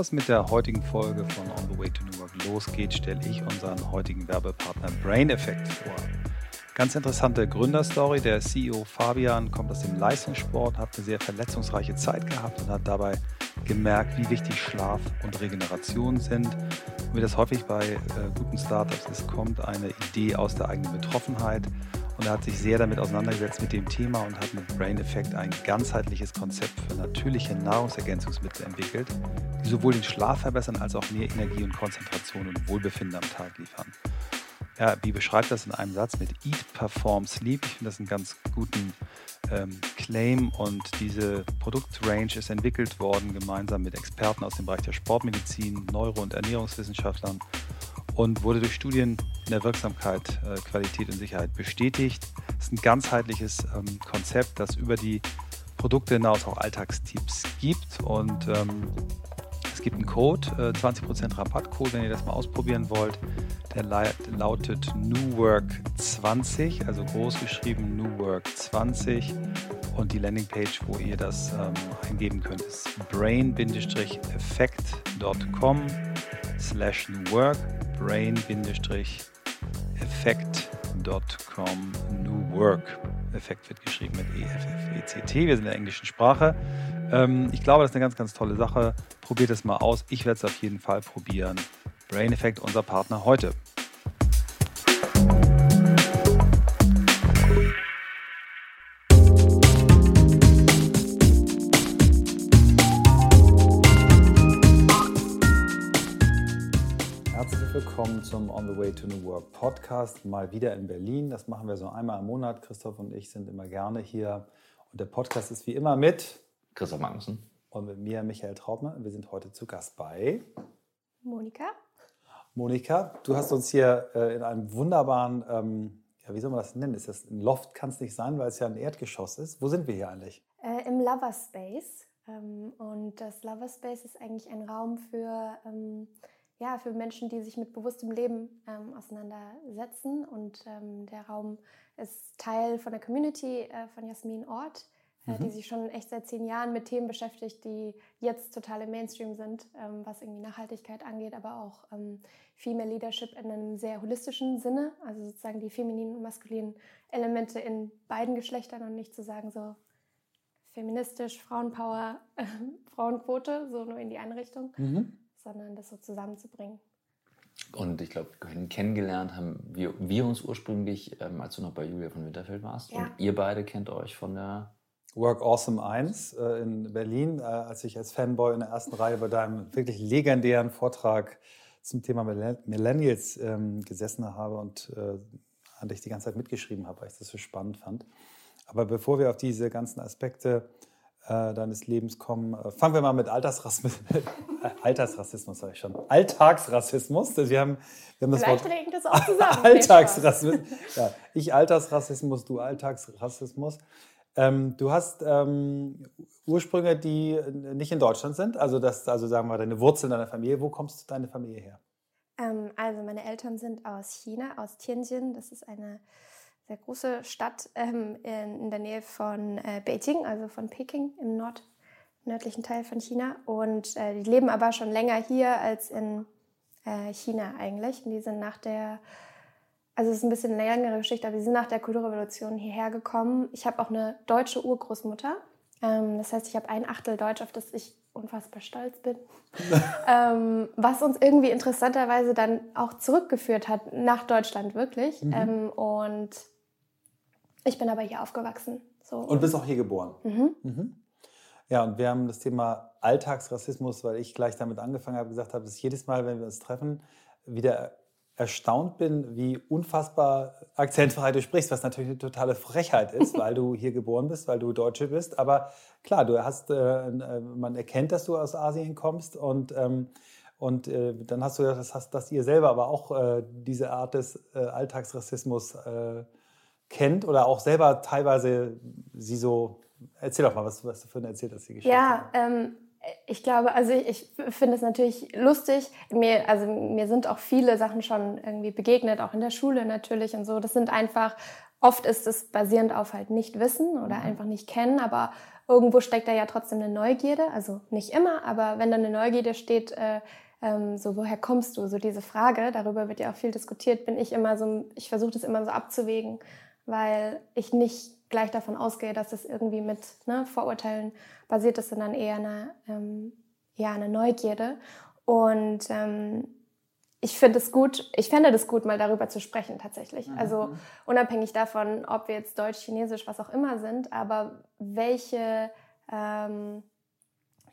Es mit der heutigen Folge von On the Way to New Work losgeht, stelle ich unseren heutigen Werbepartner Brain Effect vor. Ganz interessante Gründerstory. Der CEO Fabian kommt aus dem Leistungssport, hat eine sehr verletzungsreiche Zeit gehabt und hat dabei gemerkt, wie wichtig Schlaf und Regeneration sind. Und wie das häufig bei äh, guten Startups ist, kommt eine Idee aus der eigenen Betroffenheit. Und er hat sich sehr damit auseinandergesetzt mit dem Thema und hat mit Brain Effect ein ganzheitliches Konzept für natürliche Nahrungsergänzungsmittel entwickelt, die sowohl den Schlaf verbessern als auch mehr Energie und Konzentration und Wohlbefinden am Tag liefern. Ja, wie beschreibt das in einem Satz mit Eat, Perform, Sleep? Ich finde das einen ganz guten ähm, Claim und diese Produktrange ist entwickelt worden gemeinsam mit Experten aus dem Bereich der Sportmedizin, Neuro- und Ernährungswissenschaftlern und wurde durch Studien in der Wirksamkeit, äh, Qualität und Sicherheit bestätigt. Es ist ein ganzheitliches ähm, Konzept, das über die Produkte hinaus auch Alltagstipps gibt und ähm, es gibt einen Code, äh, 20% Rabattcode, wenn ihr das mal ausprobieren wollt. Der lautet New Work 20, also groß geschrieben New Work 20. Und die Landingpage, wo ihr das ähm, eingeben könnt, ist brain-effekt.com slash New Work. Brain-effekt.com New Work. Effekt wird geschrieben mit E-F-F-E-C-T. Wir sind in der englischen Sprache. Ähm, ich glaube, das ist eine ganz, ganz tolle Sache. Probiert es mal aus. Ich werde es auf jeden Fall probieren. Brain Effect, unser Partner heute. Herzlich willkommen zum On the Way to New Work Podcast. Mal wieder in Berlin. Das machen wir so einmal im Monat. Christoph und ich sind immer gerne hier. Und der Podcast ist wie immer mit Christoph Magnussen und mit mir Michael Traubner. Wir sind heute zu Gast bei Monika. Monika, du hast uns hier äh, in einem wunderbaren, ähm, ja, wie soll man das nennen? Ist das ein Loft? Kann es nicht sein, weil es ja ein Erdgeschoss ist. Wo sind wir hier eigentlich? Äh, Im Lover Space. Ähm, und das Lover Space ist eigentlich ein Raum für, ähm, ja, für Menschen, die sich mit bewusstem Leben ähm, auseinandersetzen. Und ähm, der Raum ist Teil von der Community äh, von Jasmin Ort äh, mhm. die sich schon echt seit zehn Jahren mit Themen beschäftigt, die jetzt total im Mainstream sind, ähm, was irgendwie Nachhaltigkeit angeht, aber auch ähm, Female Leadership in einem sehr holistischen Sinne, also sozusagen die femininen und maskulinen Elemente in beiden Geschlechtern und nicht zu sagen so feministisch, Frauenpower, äh, Frauenquote, so nur in die eine Richtung, mhm. Sondern das so zusammenzubringen. Und ich glaube, kennengelernt haben wir, wir uns ursprünglich, ähm, als du noch bei Julia von Winterfeld warst. Ja. Und ihr beide kennt euch von der Work Awesome 1 äh, in Berlin, äh, als ich als Fanboy in der ersten Reihe bei deinem wirklich legendären Vortrag zum Thema Millennials ähm, gesessen habe und äh, an dich die ganze Zeit mitgeschrieben habe, weil ich das so spannend fand. Aber bevor wir auf diese ganzen Aspekte äh, deines Lebens kommen, äh, fangen wir mal mit Altersrassismus, Altersrassismus sage ich schon, Alltagsrassismus. Wir haben, wir haben das Vielleicht Wort das auch zusammen. Alltagsrassismus. Ja, ich Altersrassismus, du Alltagsrassismus. Ähm, du hast ähm, Ursprünge, die nicht in Deutschland sind, also das, also sagen wir deine Wurzeln deiner Familie. Wo kommst deine Familie her? Ähm, also meine Eltern sind aus China, aus Tianjin. Das ist eine sehr große Stadt ähm, in, der Nähe von äh, Beijing, also von Peking im Nord, nördlichen Teil von China. Und äh, die leben aber schon länger hier als in äh, China eigentlich. Und die sind nach der also es ist ein bisschen eine längere Geschichte, aber wir sind nach der Kulturrevolution hierher gekommen. Ich habe auch eine deutsche Urgroßmutter. Ähm, das heißt, ich habe ein Achtel Deutsch, auf das ich unfassbar stolz bin. ähm, was uns irgendwie interessanterweise dann auch zurückgeführt hat nach Deutschland, wirklich. Mhm. Ähm, und ich bin aber hier aufgewachsen. So. Und bist auch hier geboren. Mhm. Mhm. Ja, und wir haben das Thema Alltagsrassismus, weil ich gleich damit angefangen habe, gesagt habe, dass jedes Mal, wenn wir uns treffen, wieder erstaunt bin, wie unfassbar akzentfrei du sprichst, was natürlich eine totale Frechheit ist, weil du hier geboren bist, weil du Deutsche bist. Aber klar, du hast, äh, äh, man erkennt, dass du aus Asien kommst und ähm, und äh, dann hast du ja, das hast, dass ihr selber aber auch äh, diese Art des äh, Alltagsrassismus äh, kennt oder auch selber teilweise sie so. Erzähl doch mal, was, was du für eine erzählt hast, die Geschichte. Ja, ähm, ich glaube, also ich, ich finde es natürlich lustig. Mir, also mir sind auch viele Sachen schon irgendwie begegnet, auch in der Schule natürlich und so. Das sind einfach, oft ist es basierend auf halt nicht wissen oder mhm. einfach nicht kennen, aber irgendwo steckt da ja trotzdem eine Neugierde, also nicht immer, aber wenn da eine Neugierde steht, äh, ähm, so woher kommst du, so diese Frage, darüber wird ja auch viel diskutiert, bin ich immer so, ich versuche das immer so abzuwägen, weil ich nicht gleich davon ausgehe, dass das irgendwie mit ne, Vorurteilen basiert ist, sondern eher eine, ähm, ja, eine Neugierde. Und ähm, ich finde es gut, ich fände das gut, mal darüber zu sprechen tatsächlich. Mhm. Also unabhängig davon, ob wir jetzt Deutsch, Chinesisch, was auch immer sind, aber welche, ähm,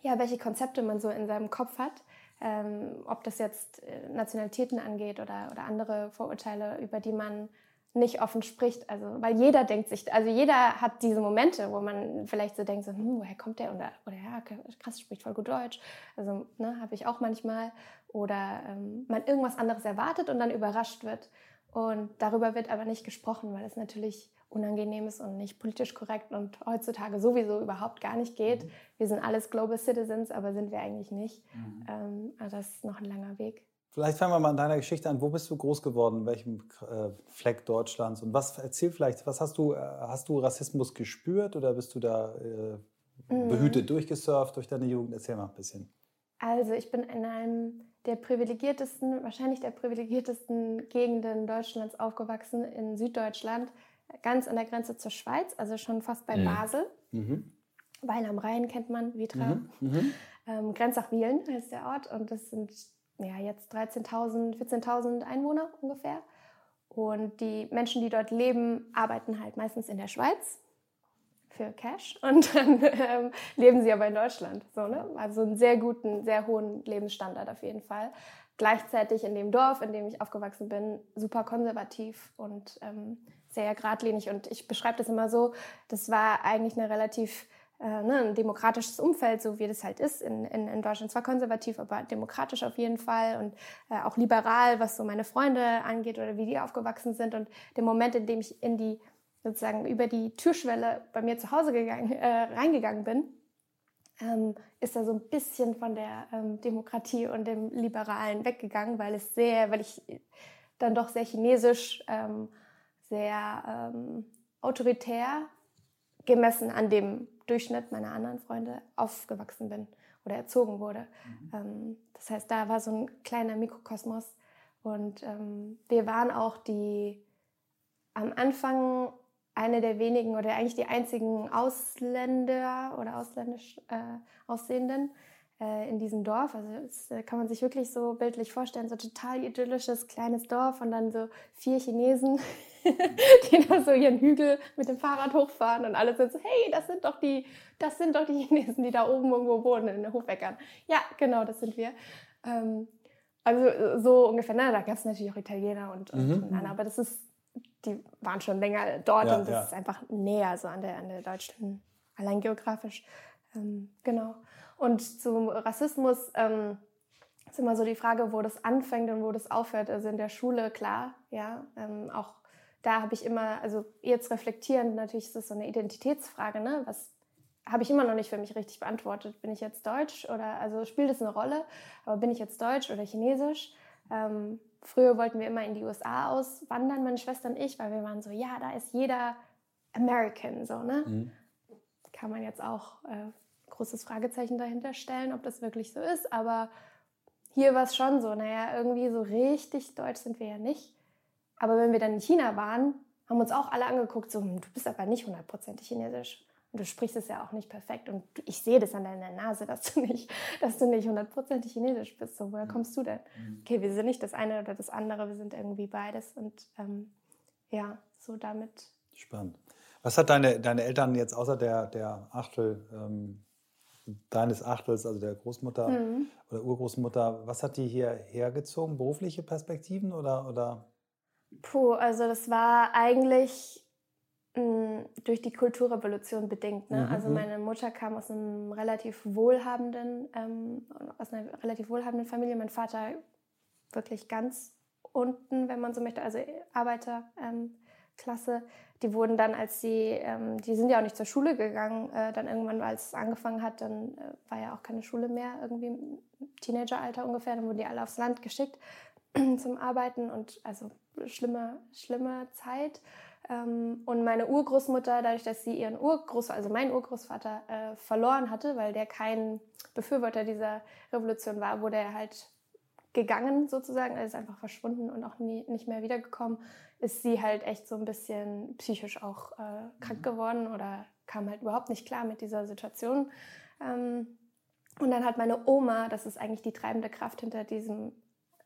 ja, welche Konzepte man so in seinem Kopf hat, ähm, ob das jetzt äh, Nationalitäten angeht oder, oder andere Vorurteile, über die man nicht offen spricht. Also, weil jeder denkt sich, also jeder hat diese Momente, wo man vielleicht so denkt, so, hm, woher kommt der? Oder, oder ja, krass, spricht voll gut Deutsch. Also, ne, habe ich auch manchmal. Oder ähm, man irgendwas anderes erwartet und dann überrascht wird. Und darüber wird aber nicht gesprochen, weil es natürlich unangenehm ist und nicht politisch korrekt und heutzutage sowieso überhaupt gar nicht geht. Mhm. Wir sind alles Global Citizens, aber sind wir eigentlich nicht. Mhm. Ähm, also das ist noch ein langer Weg. Vielleicht fangen wir mal an deiner Geschichte an. Wo bist du groß geworden? In welchem äh, Fleck Deutschlands? Und was erzähl vielleicht, was hast du, äh, hast du Rassismus gespürt oder bist du da äh, mhm. behütet durchgesurft durch deine Jugend? Erzähl mal ein bisschen. Also ich bin in einem der privilegiertesten, wahrscheinlich der privilegiertesten Gegenden Deutschlands aufgewachsen, in Süddeutschland ganz an der Grenze zur Schweiz, also schon fast bei ja. Basel. Mhm. Weil am Rhein kennt man Vitra. Mhm. Mhm. Ähm, Grenzach-Wielen heißt der Ort und das sind ja jetzt 13.000, 14.000 Einwohner ungefähr. Und die Menschen, die dort leben, arbeiten halt meistens in der Schweiz für Cash und dann ähm, leben sie aber in Deutschland. So, ne? Also einen sehr guten, sehr hohen Lebensstandard auf jeden Fall. Gleichzeitig in dem Dorf, in dem ich aufgewachsen bin, super konservativ und ähm, sehr geradlinig. Und ich beschreibe das immer so, das war eigentlich eine relativ äh, ne, ein demokratisches Umfeld, so wie das halt ist in, in, in Deutschland. Zwar konservativ, aber demokratisch auf jeden Fall und äh, auch liberal, was so meine Freunde angeht oder wie die aufgewachsen sind. Und der Moment, in dem ich in die sozusagen über die Türschwelle bei mir zu Hause gegangen, äh, reingegangen bin, ähm, ist da so ein bisschen von der ähm, Demokratie und dem Liberalen weggegangen, weil es sehr, weil ich dann doch sehr chinesisch ähm, sehr ähm, autoritär gemessen an dem Durchschnitt meiner anderen Freunde aufgewachsen bin oder erzogen wurde. Mhm. Ähm, das heißt, da war so ein kleiner Mikrokosmos und ähm, wir waren auch die am Anfang eine der wenigen oder eigentlich die einzigen Ausländer oder ausländisch äh, aussehenden, äh, in diesem Dorf. Also das äh, kann man sich wirklich so bildlich vorstellen, so total idyllisches kleines Dorf und dann so vier Chinesen, die da so ihren Hügel mit dem Fahrrad hochfahren und alle sind so, hey, das sind doch die, das sind doch die Chinesen, die da oben irgendwo wohnen in den Hofeckern. Ja, genau, das sind wir. Ähm, also äh, so ungefähr, na, da gab es natürlich auch Italiener und, und, mhm. und aber das ist, die waren schon länger dort ja, und das ja. ist einfach näher so an der, an der deutschen, allein geografisch. Ähm, genau. Und zum Rassismus ähm, ist immer so die Frage, wo das anfängt und wo das aufhört. Also in der Schule, klar, ja, ähm, auch da habe ich immer, also jetzt reflektierend, natürlich ist das so eine Identitätsfrage, ne? Was habe ich immer noch nicht für mich richtig beantwortet. Bin ich jetzt Deutsch oder, also spielt das eine Rolle, aber bin ich jetzt Deutsch oder Chinesisch? Ähm, früher wollten wir immer in die USA auswandern, meine Schwester und ich, weil wir waren so, ja, da ist jeder American, so, ne? Mhm. Kann man jetzt auch äh, großes Fragezeichen dahinter stellen, ob das wirklich so ist. Aber hier war es schon so, naja, irgendwie so richtig deutsch sind wir ja nicht. Aber wenn wir dann in China waren, haben uns auch alle angeguckt, so, hm, du bist aber nicht hundertprozentig chinesisch. Und du sprichst es ja auch nicht perfekt. Und ich sehe das an deiner Nase, dass du nicht, dass du nicht hundertprozentig chinesisch bist. So, woher mhm. kommst du denn? Mhm. Okay, wir sind nicht das eine oder das andere, wir sind irgendwie beides. Und ähm, ja, so damit. Spannend. Was hat deine, deine Eltern jetzt außer der, der Achtel ähm, deines Achtels, also der Großmutter mhm. oder Urgroßmutter, was hat die hier hergezogen? Berufliche Perspektiven oder, oder? Puh, also das war eigentlich mh, hm, durch die Kulturrevolution bedingt. Ne? Mhm. Also mhm. meine Mutter kam aus einem relativ wohlhabenden, ähm, aus einer relativ wohlhabenden Familie. Mein Vater wirklich ganz unten, wenn man so möchte, also Arbeiterklasse. Ähm, die wurden dann, als sie, ähm, die sind ja auch nicht zur Schule gegangen, äh, dann irgendwann, als es angefangen hat, dann äh, war ja auch keine Schule mehr, irgendwie im Teenageralter ungefähr, dann wurden die alle aufs Land geschickt zum Arbeiten und also schlimme, schlimme Zeit. Ähm, und meine Urgroßmutter, dadurch, dass sie ihren Urgroß, also meinen Urgroßvater äh, verloren hatte, weil der kein Befürworter dieser Revolution war, wurde er halt gegangen sozusagen, er ist einfach verschwunden und auch nie, nicht mehr wiedergekommen, ist sie halt echt so ein bisschen psychisch auch äh, krank mhm. geworden oder kam halt überhaupt nicht klar mit dieser Situation. Ähm, und dann hat meine Oma, das ist eigentlich die treibende Kraft hinter diesem,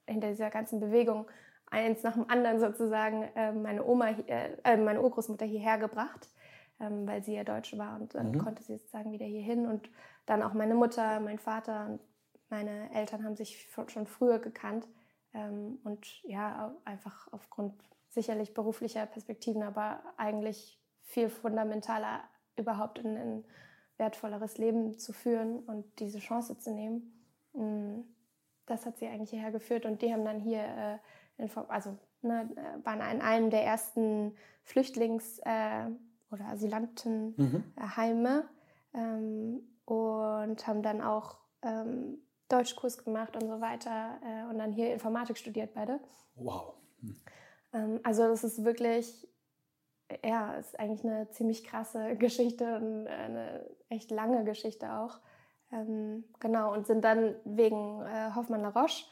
hinter dieser ganzen Bewegung, eins nach dem anderen sozusagen äh, meine Oma, äh, äh, meine Urgroßmutter hierher gebracht, ähm, weil sie ja Deutsche war und dann mhm. konnte sie sozusagen wieder hierhin und dann auch meine Mutter, mein Vater und meine Eltern haben sich schon früher gekannt ähm, und ja einfach aufgrund sicherlich beruflicher Perspektiven, aber eigentlich viel fundamentaler überhaupt in ein wertvolleres Leben zu führen und diese Chance zu nehmen. Mm, das hat sie eigentlich hierher geführt und die haben dann hier äh, also ne, äh, waren in einem der ersten Flüchtlings- äh, oder Asylantenheime mhm. ähm, und haben dann auch ähm, Deutschkurs gemacht und so weiter äh, und dann hier Informatik studiert beide. Wow. Hm. Ähm, also das ist wirklich, ja, ist eigentlich eine ziemlich krasse Geschichte und eine echt lange Geschichte auch. Ähm, genau, und sind dann wegen äh, Hoffmann-La Roche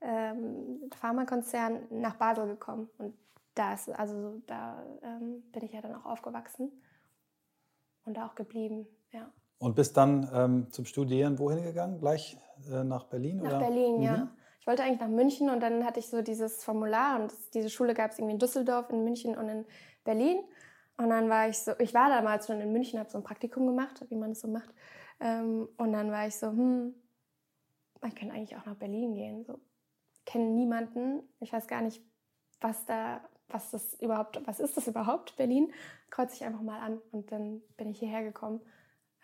ähm, Pharmakonzern nach Basel gekommen. Und da, ist, also, da ähm, bin ich ja dann auch aufgewachsen und da auch geblieben. Ja. Und bist dann ähm, zum Studieren wohin gegangen? Gleich äh, nach Berlin? Nach oder? Berlin, mhm. ja. Ich wollte eigentlich nach München und dann hatte ich so dieses Formular und diese Schule gab es irgendwie in Düsseldorf, in München und in Berlin. Und dann war ich so, ich war damals schon in München, habe so ein Praktikum gemacht, wie man es so macht. Ähm, und dann war ich so, hm, man kann eigentlich auch nach Berlin gehen. So, kenne niemanden. Ich weiß gar nicht, was da, was das überhaupt, was ist das überhaupt, Berlin? Kreuze ich einfach mal an und dann bin ich hierher gekommen.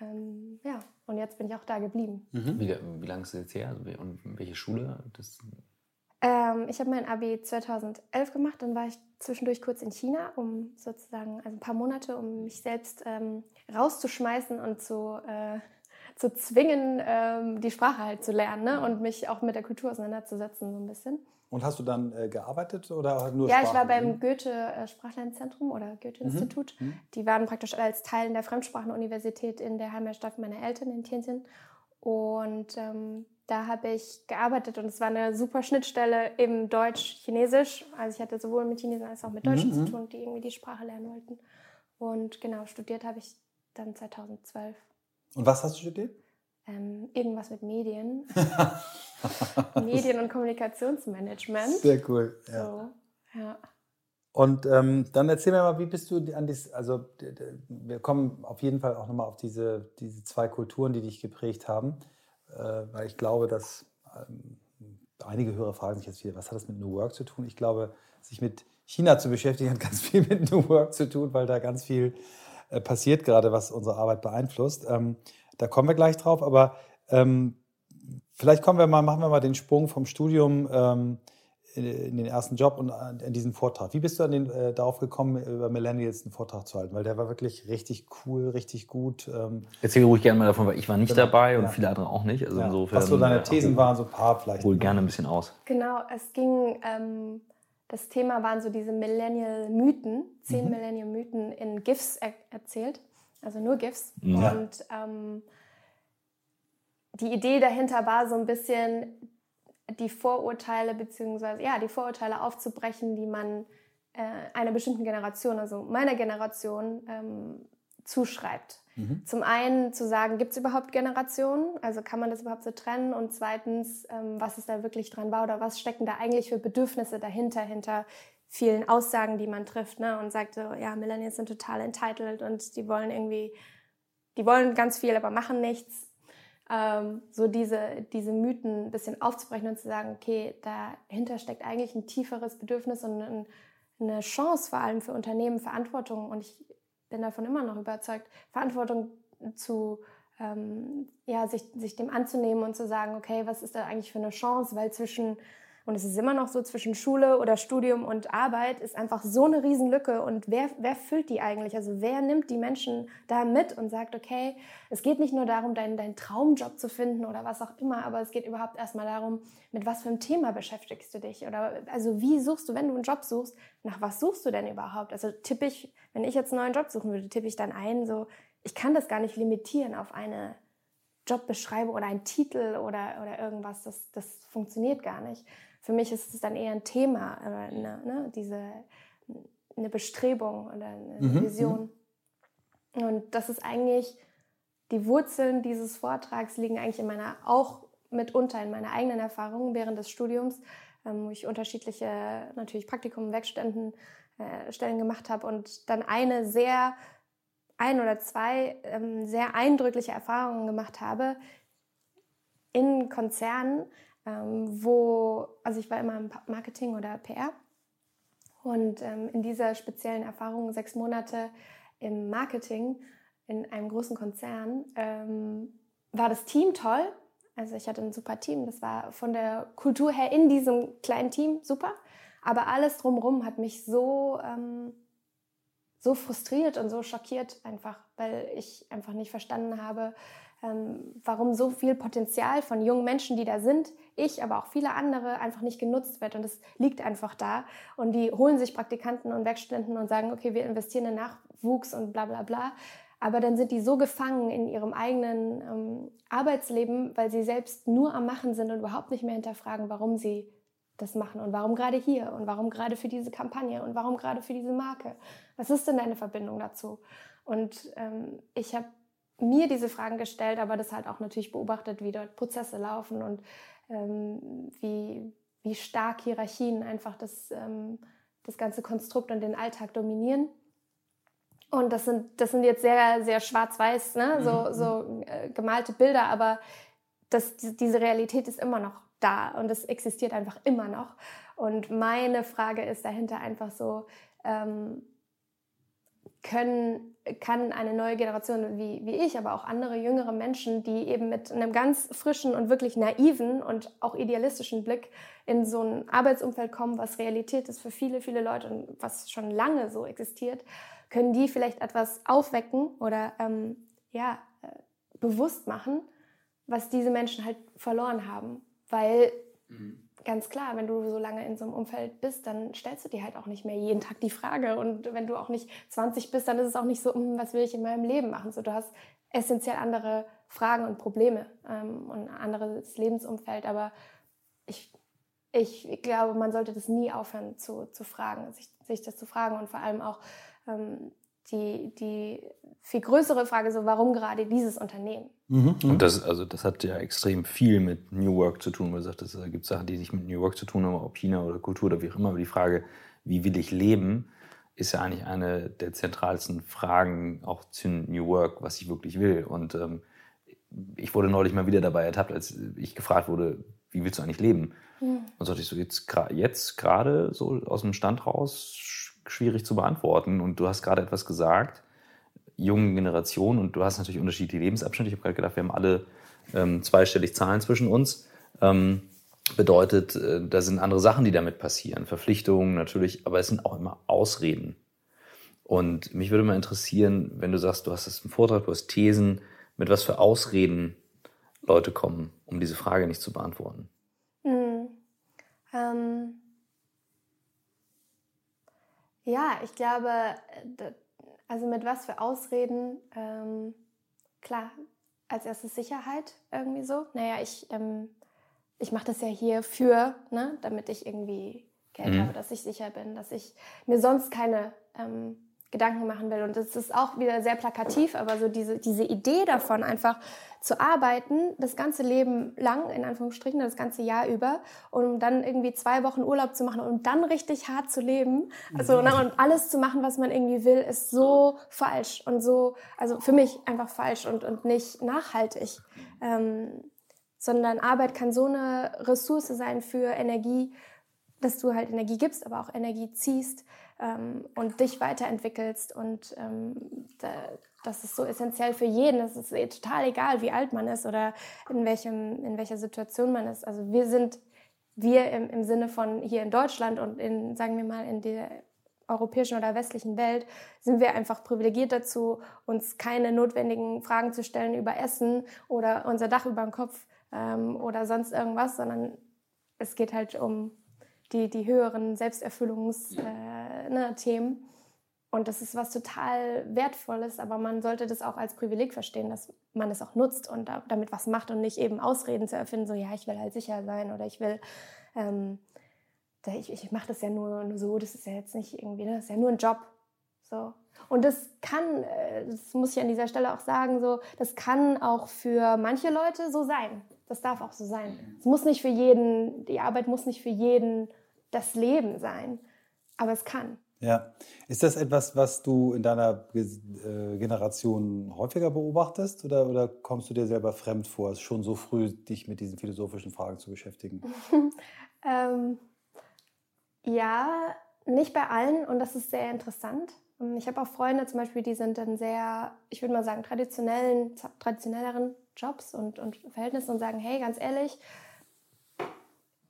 Ähm, ja, und jetzt bin ich auch da geblieben. Mhm. Wie, wie lange ist es jetzt her? Also, und welche Schule? Das ähm, ich habe mein Abi 2011 gemacht, dann war ich zwischendurch kurz in China, um sozusagen, also ein paar Monate, um mich selbst ähm, rauszuschmeißen und zu äh, zu zwingen, ähm, die Sprache halt zu lernen ne? und mich auch mit der Kultur auseinanderzusetzen so ein bisschen. Und hast du dann äh, gearbeitet oder nur Ja, Sprachen? ich war beim Goethe äh, Sprachlernzentrum oder Goethe-Institut. Mhm. mhm. Die waren praktisch als Teil der Fremdsprachenuniversität in der Heimatstadt meiner Eltern in Tianjin. Und ähm, da habe ich gearbeitet und es war eine super Schnittstelle eben Deutsch-Chinesisch. Also ich hatte sowohl mit Chinesen als auch mit Deutschen mhm. zu tun, die irgendwie die Sprache lernen wollten. Und genau, studiert habe ich dann 2012. Und was hast du studiert? Ähm, irgendwas mit Medien. Medien- und Kommunikationsmanagement. Sehr cool. Ja. So, ja. Und ähm, dann erzähl mir mal, wie bist du an das, also wir kommen auf jeden Fall auch nochmal auf diese, diese zwei Kulturen, die dich geprägt haben, äh, weil ich glaube, dass ähm, einige Hörer fragen sich jetzt wieder, was hat das mit New Work zu tun? Ich glaube, sich mit China zu beschäftigen hat ganz viel mit New Work zu tun, weil da ganz viel äh, passiert gerade, was unsere Arbeit beeinflusst. Ähm, da kommen wir gleich drauf, aber ähm, vielleicht kommen wir mal, machen wir mal den Sprung vom Studium ähm, in, in, den ersten Job und an, an diesen Vortrag. Wie bist du an den, äh, darauf gekommen, über Millennials einen Vortrag zu halten? Weil der war wirklich richtig cool, richtig gut. Ähm, Erzähl ruhig gerne mal davon, weil ich war nicht genau, dabei und ja. viele andere auch nicht. Also ja. insofern, Was so deine Thesen waren, so ein paar vielleicht. Hol gerne ein bisschen aus. Genau, es ging ähm, das Thema waren so diese Millennial-Mythen, zehn mhm. Millennial-Mythen in GIFs er erzählt, also nur GIFs. Ja. Und ähm, die Idee dahinter war so ein bisschen die Vorurteile beziehungsweise ja die Vorurteile aufzubrechen, die man äh, einer bestimmten Generation, also meiner Generation, ähm, zuschreibt. Mhm. Zum einen zu sagen, gibt es überhaupt Generationen? Also kann man das überhaupt so trennen? Und zweitens, ähm, was ist da wirklich dran war oder was stecken da eigentlich für Bedürfnisse dahinter, hinter vielen Aussagen, die man trifft ne? und sagt so, ja, Millennials sind total entitled und die wollen irgendwie, die wollen ganz viel, aber machen nichts. Ähm, so diese, diese Mythen ein bisschen aufzubrechen und zu sagen, okay, dahinter steckt eigentlich ein tieferes Bedürfnis und ein, eine Chance vor allem für Unternehmen, Verantwortung. Und ich bin davon immer noch überzeugt, Verantwortung zu, ähm, ja, sich, sich dem anzunehmen und zu sagen, okay, was ist da eigentlich für eine Chance? Weil zwischen und es ist immer noch so zwischen Schule oder Studium und Arbeit, ist einfach so eine Riesenlücke. Und wer, wer füllt die eigentlich? Also wer nimmt die Menschen da mit und sagt, okay, es geht nicht nur darum, deinen, deinen Traumjob zu finden oder was auch immer, aber es geht überhaupt erstmal darum, mit was für einem Thema beschäftigst du dich? Oder also wie suchst du, wenn du einen Job suchst, nach was suchst du denn überhaupt? Also tippe ich, wenn ich jetzt einen neuen Job suchen würde, tippe ich dann ein, so, ich kann das gar nicht limitieren auf eine Jobbeschreibung oder einen Titel oder, oder irgendwas. Das, das funktioniert gar nicht für mich ist es dann eher ein Thema, eine, ne, diese, eine Bestrebung oder eine mhm. Vision. Und das ist eigentlich, die Wurzeln dieses Vortrags liegen eigentlich in meiner, auch mitunter in meiner eigenen Erfahrung während des Studiums, ähm, wo ich unterschiedliche, natürlich Praktikum, Werkstätten, äh, Stellen gemacht habe und dann eine sehr, ein oder zwei ähm, sehr eindrückliche Erfahrungen gemacht habe in Konzernen, wo, also ich war immer im Marketing oder PR und ähm, in dieser speziellen Erfahrung, sechs Monate im Marketing in einem großen Konzern, ähm, war das Team toll. Also ich hatte ein super Team, das war von der Kultur her in diesem kleinen Team super, aber alles drumherum hat mich so, ähm, so frustriert und so schockiert einfach, weil ich einfach nicht verstanden habe, ähm, warum so viel Potenzial von jungen Menschen, die da sind, ich, aber auch viele andere, einfach nicht genutzt wird. Und es liegt einfach da. Und die holen sich Praktikanten und Werkstudenten und sagen, okay, wir investieren in Nachwuchs und bla bla bla. Aber dann sind die so gefangen in ihrem eigenen ähm, Arbeitsleben, weil sie selbst nur am Machen sind und überhaupt nicht mehr hinterfragen, warum sie das machen und warum gerade hier und warum gerade für diese Kampagne und warum gerade für diese Marke. Was ist denn deine Verbindung dazu? Und ähm, ich habe mir diese Fragen gestellt, aber das halt auch natürlich beobachtet, wie dort Prozesse laufen und ähm, wie, wie stark Hierarchien einfach das, ähm, das ganze Konstrukt und den Alltag dominieren. Und das sind, das sind jetzt sehr, sehr schwarz-weiß, ne? so, mhm. so äh, gemalte Bilder, aber das, diese Realität ist immer noch da und es existiert einfach immer noch. Und meine Frage ist dahinter einfach so, ähm, können, kann eine neue Generation wie, wie ich, aber auch andere jüngere Menschen, die eben mit einem ganz frischen und wirklich naiven und auch idealistischen Blick in so ein Arbeitsumfeld kommen, was Realität ist für viele, viele Leute und was schon lange so existiert, können die vielleicht etwas aufwecken oder ähm, ja, äh, bewusst machen, was diese Menschen halt verloren haben. Weil mhm ganz klar, wenn du so lange in so einem Umfeld bist, dann stellst du dir halt auch nicht mehr jeden Tag die Frage. Und wenn du auch nicht 20 bist, dann ist es auch nicht so, hm, was will ich in meinem Leben machen? So, du hast essentiell andere Fragen und Probleme ähm, und ein anderes Lebensumfeld. Aber ich, ich glaube, man sollte das nie aufhören zu, zu fragen, sich, sich das zu fragen und vor allem auch ähm, die, die viel größere Frage, so warum gerade dieses Unternehmen? Mhm, mhm, Und das, also das hat ja extrem viel mit New Work zu tun. Man sagt, es gibt Sachen, die sich mit New Work zu tun haben, ob China oder Kultur oder wie auch immer. Aber die Frage, wie will ich leben, ist ja eigentlich eine der zentralsten Fragen auch zu New Work, was ich wirklich will. Und ähm, ich wurde neulich mal wieder dabei ertappt, als ich gefragt wurde, wie willst du eigentlich leben? Mhm. Und sagte ich so, jetzt, jetzt gerade so aus dem Stand raus, schwierig zu beantworten. Und du hast gerade etwas gesagt, jungen Generation, und du hast natürlich unterschiedliche Lebensabschnitte. Ich habe gerade gedacht, wir haben alle ähm, zweistellig Zahlen zwischen uns. Ähm, bedeutet, äh, da sind andere Sachen, die damit passieren. Verpflichtungen natürlich, aber es sind auch immer Ausreden. Und mich würde mal interessieren, wenn du sagst, du hast es im Vortrag, du hast Thesen, mit was für Ausreden Leute kommen, um diese Frage nicht zu beantworten. Hm. Ähm ja, ich glaube, äh, also mit was für Ausreden, ähm, klar, als erstes Sicherheit irgendwie so. Naja, ich, ähm, ich mache das ja hier für, ne, damit ich irgendwie Geld mhm. habe, dass ich sicher bin, dass ich mir sonst keine ähm, Gedanken machen will. Und das ist auch wieder sehr plakativ, aber so diese, diese Idee davon, einfach zu arbeiten, das ganze Leben lang, in Anführungsstrichen, das ganze Jahr über, um dann irgendwie zwei Wochen Urlaub zu machen und dann richtig hart zu leben, also mhm. und alles zu machen, was man irgendwie will, ist so falsch und so, also für mich einfach falsch und, und nicht nachhaltig. Ähm, sondern Arbeit kann so eine Ressource sein für Energie, dass du halt Energie gibst, aber auch Energie ziehst ähm, und dich weiterentwickelst. Und ähm, da, das ist so essentiell für jeden. Es ist total egal, wie alt man ist oder in, welchem, in welcher Situation man ist. Also wir sind wir im, im Sinne von hier in Deutschland und in, sagen wir mal, in der europäischen oder westlichen Welt sind wir einfach privilegiert dazu, uns keine notwendigen Fragen zu stellen über Essen oder unser Dach über dem Kopf ähm, oder sonst irgendwas, sondern es geht halt um die, die höheren Selbsterfüllungsthemen. Äh, ne, und das ist was total Wertvolles, aber man sollte das auch als Privileg verstehen, dass man es auch nutzt und damit was macht und nicht eben Ausreden zu erfinden, so ja, ich will halt sicher sein oder ich will, ähm, ich, ich mache das ja nur, nur so, das ist ja jetzt nicht irgendwie, ne, das ist ja nur ein Job. So. Und das kann, äh, das muss ich an dieser Stelle auch sagen, so, das kann auch für manche Leute so sein. Das darf auch so sein. Es muss nicht für jeden, die Arbeit muss nicht für jeden das Leben sein, aber es kann. Ja. Ist das etwas, was du in deiner äh, Generation häufiger beobachtest oder, oder kommst du dir selber fremd vor, schon so früh dich mit diesen philosophischen Fragen zu beschäftigen? ähm, ja, nicht bei allen und das ist sehr interessant. Ähm, ich habe auch Freunde zum Beispiel, die sind dann sehr, ich würde mal sagen, traditionellen, traditionelleren Jobs und, und Verhältnissen und sagen, hey, ganz ehrlich,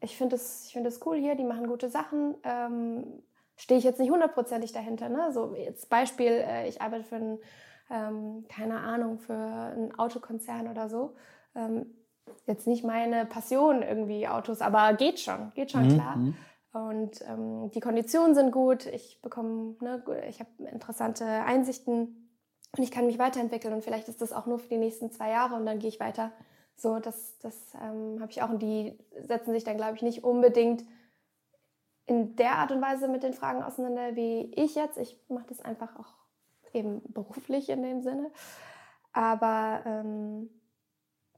ich finde es find cool hier, die machen gute Sachen. Ähm, stehe ich jetzt nicht hundertprozentig dahinter. Ne? So jetzt Beispiel, äh, ich arbeite für einen, ähm, keine Ahnung, für einen Autokonzern oder so. Ähm, jetzt nicht meine Passion irgendwie Autos, aber geht schon, geht schon mhm. klar. Mhm. Und ähm, die Konditionen sind gut, ich bekomme, ne, ich habe interessante Einsichten und ich kann mich weiterentwickeln und vielleicht ist das auch nur für die nächsten zwei Jahre und dann gehe ich weiter. So, das, das ähm, habe ich auch und die setzen sich dann, glaube ich, nicht unbedingt in der Art und Weise mit den Fragen auseinander wie ich jetzt. Ich mache das einfach auch eben beruflich in dem Sinne. Aber ähm,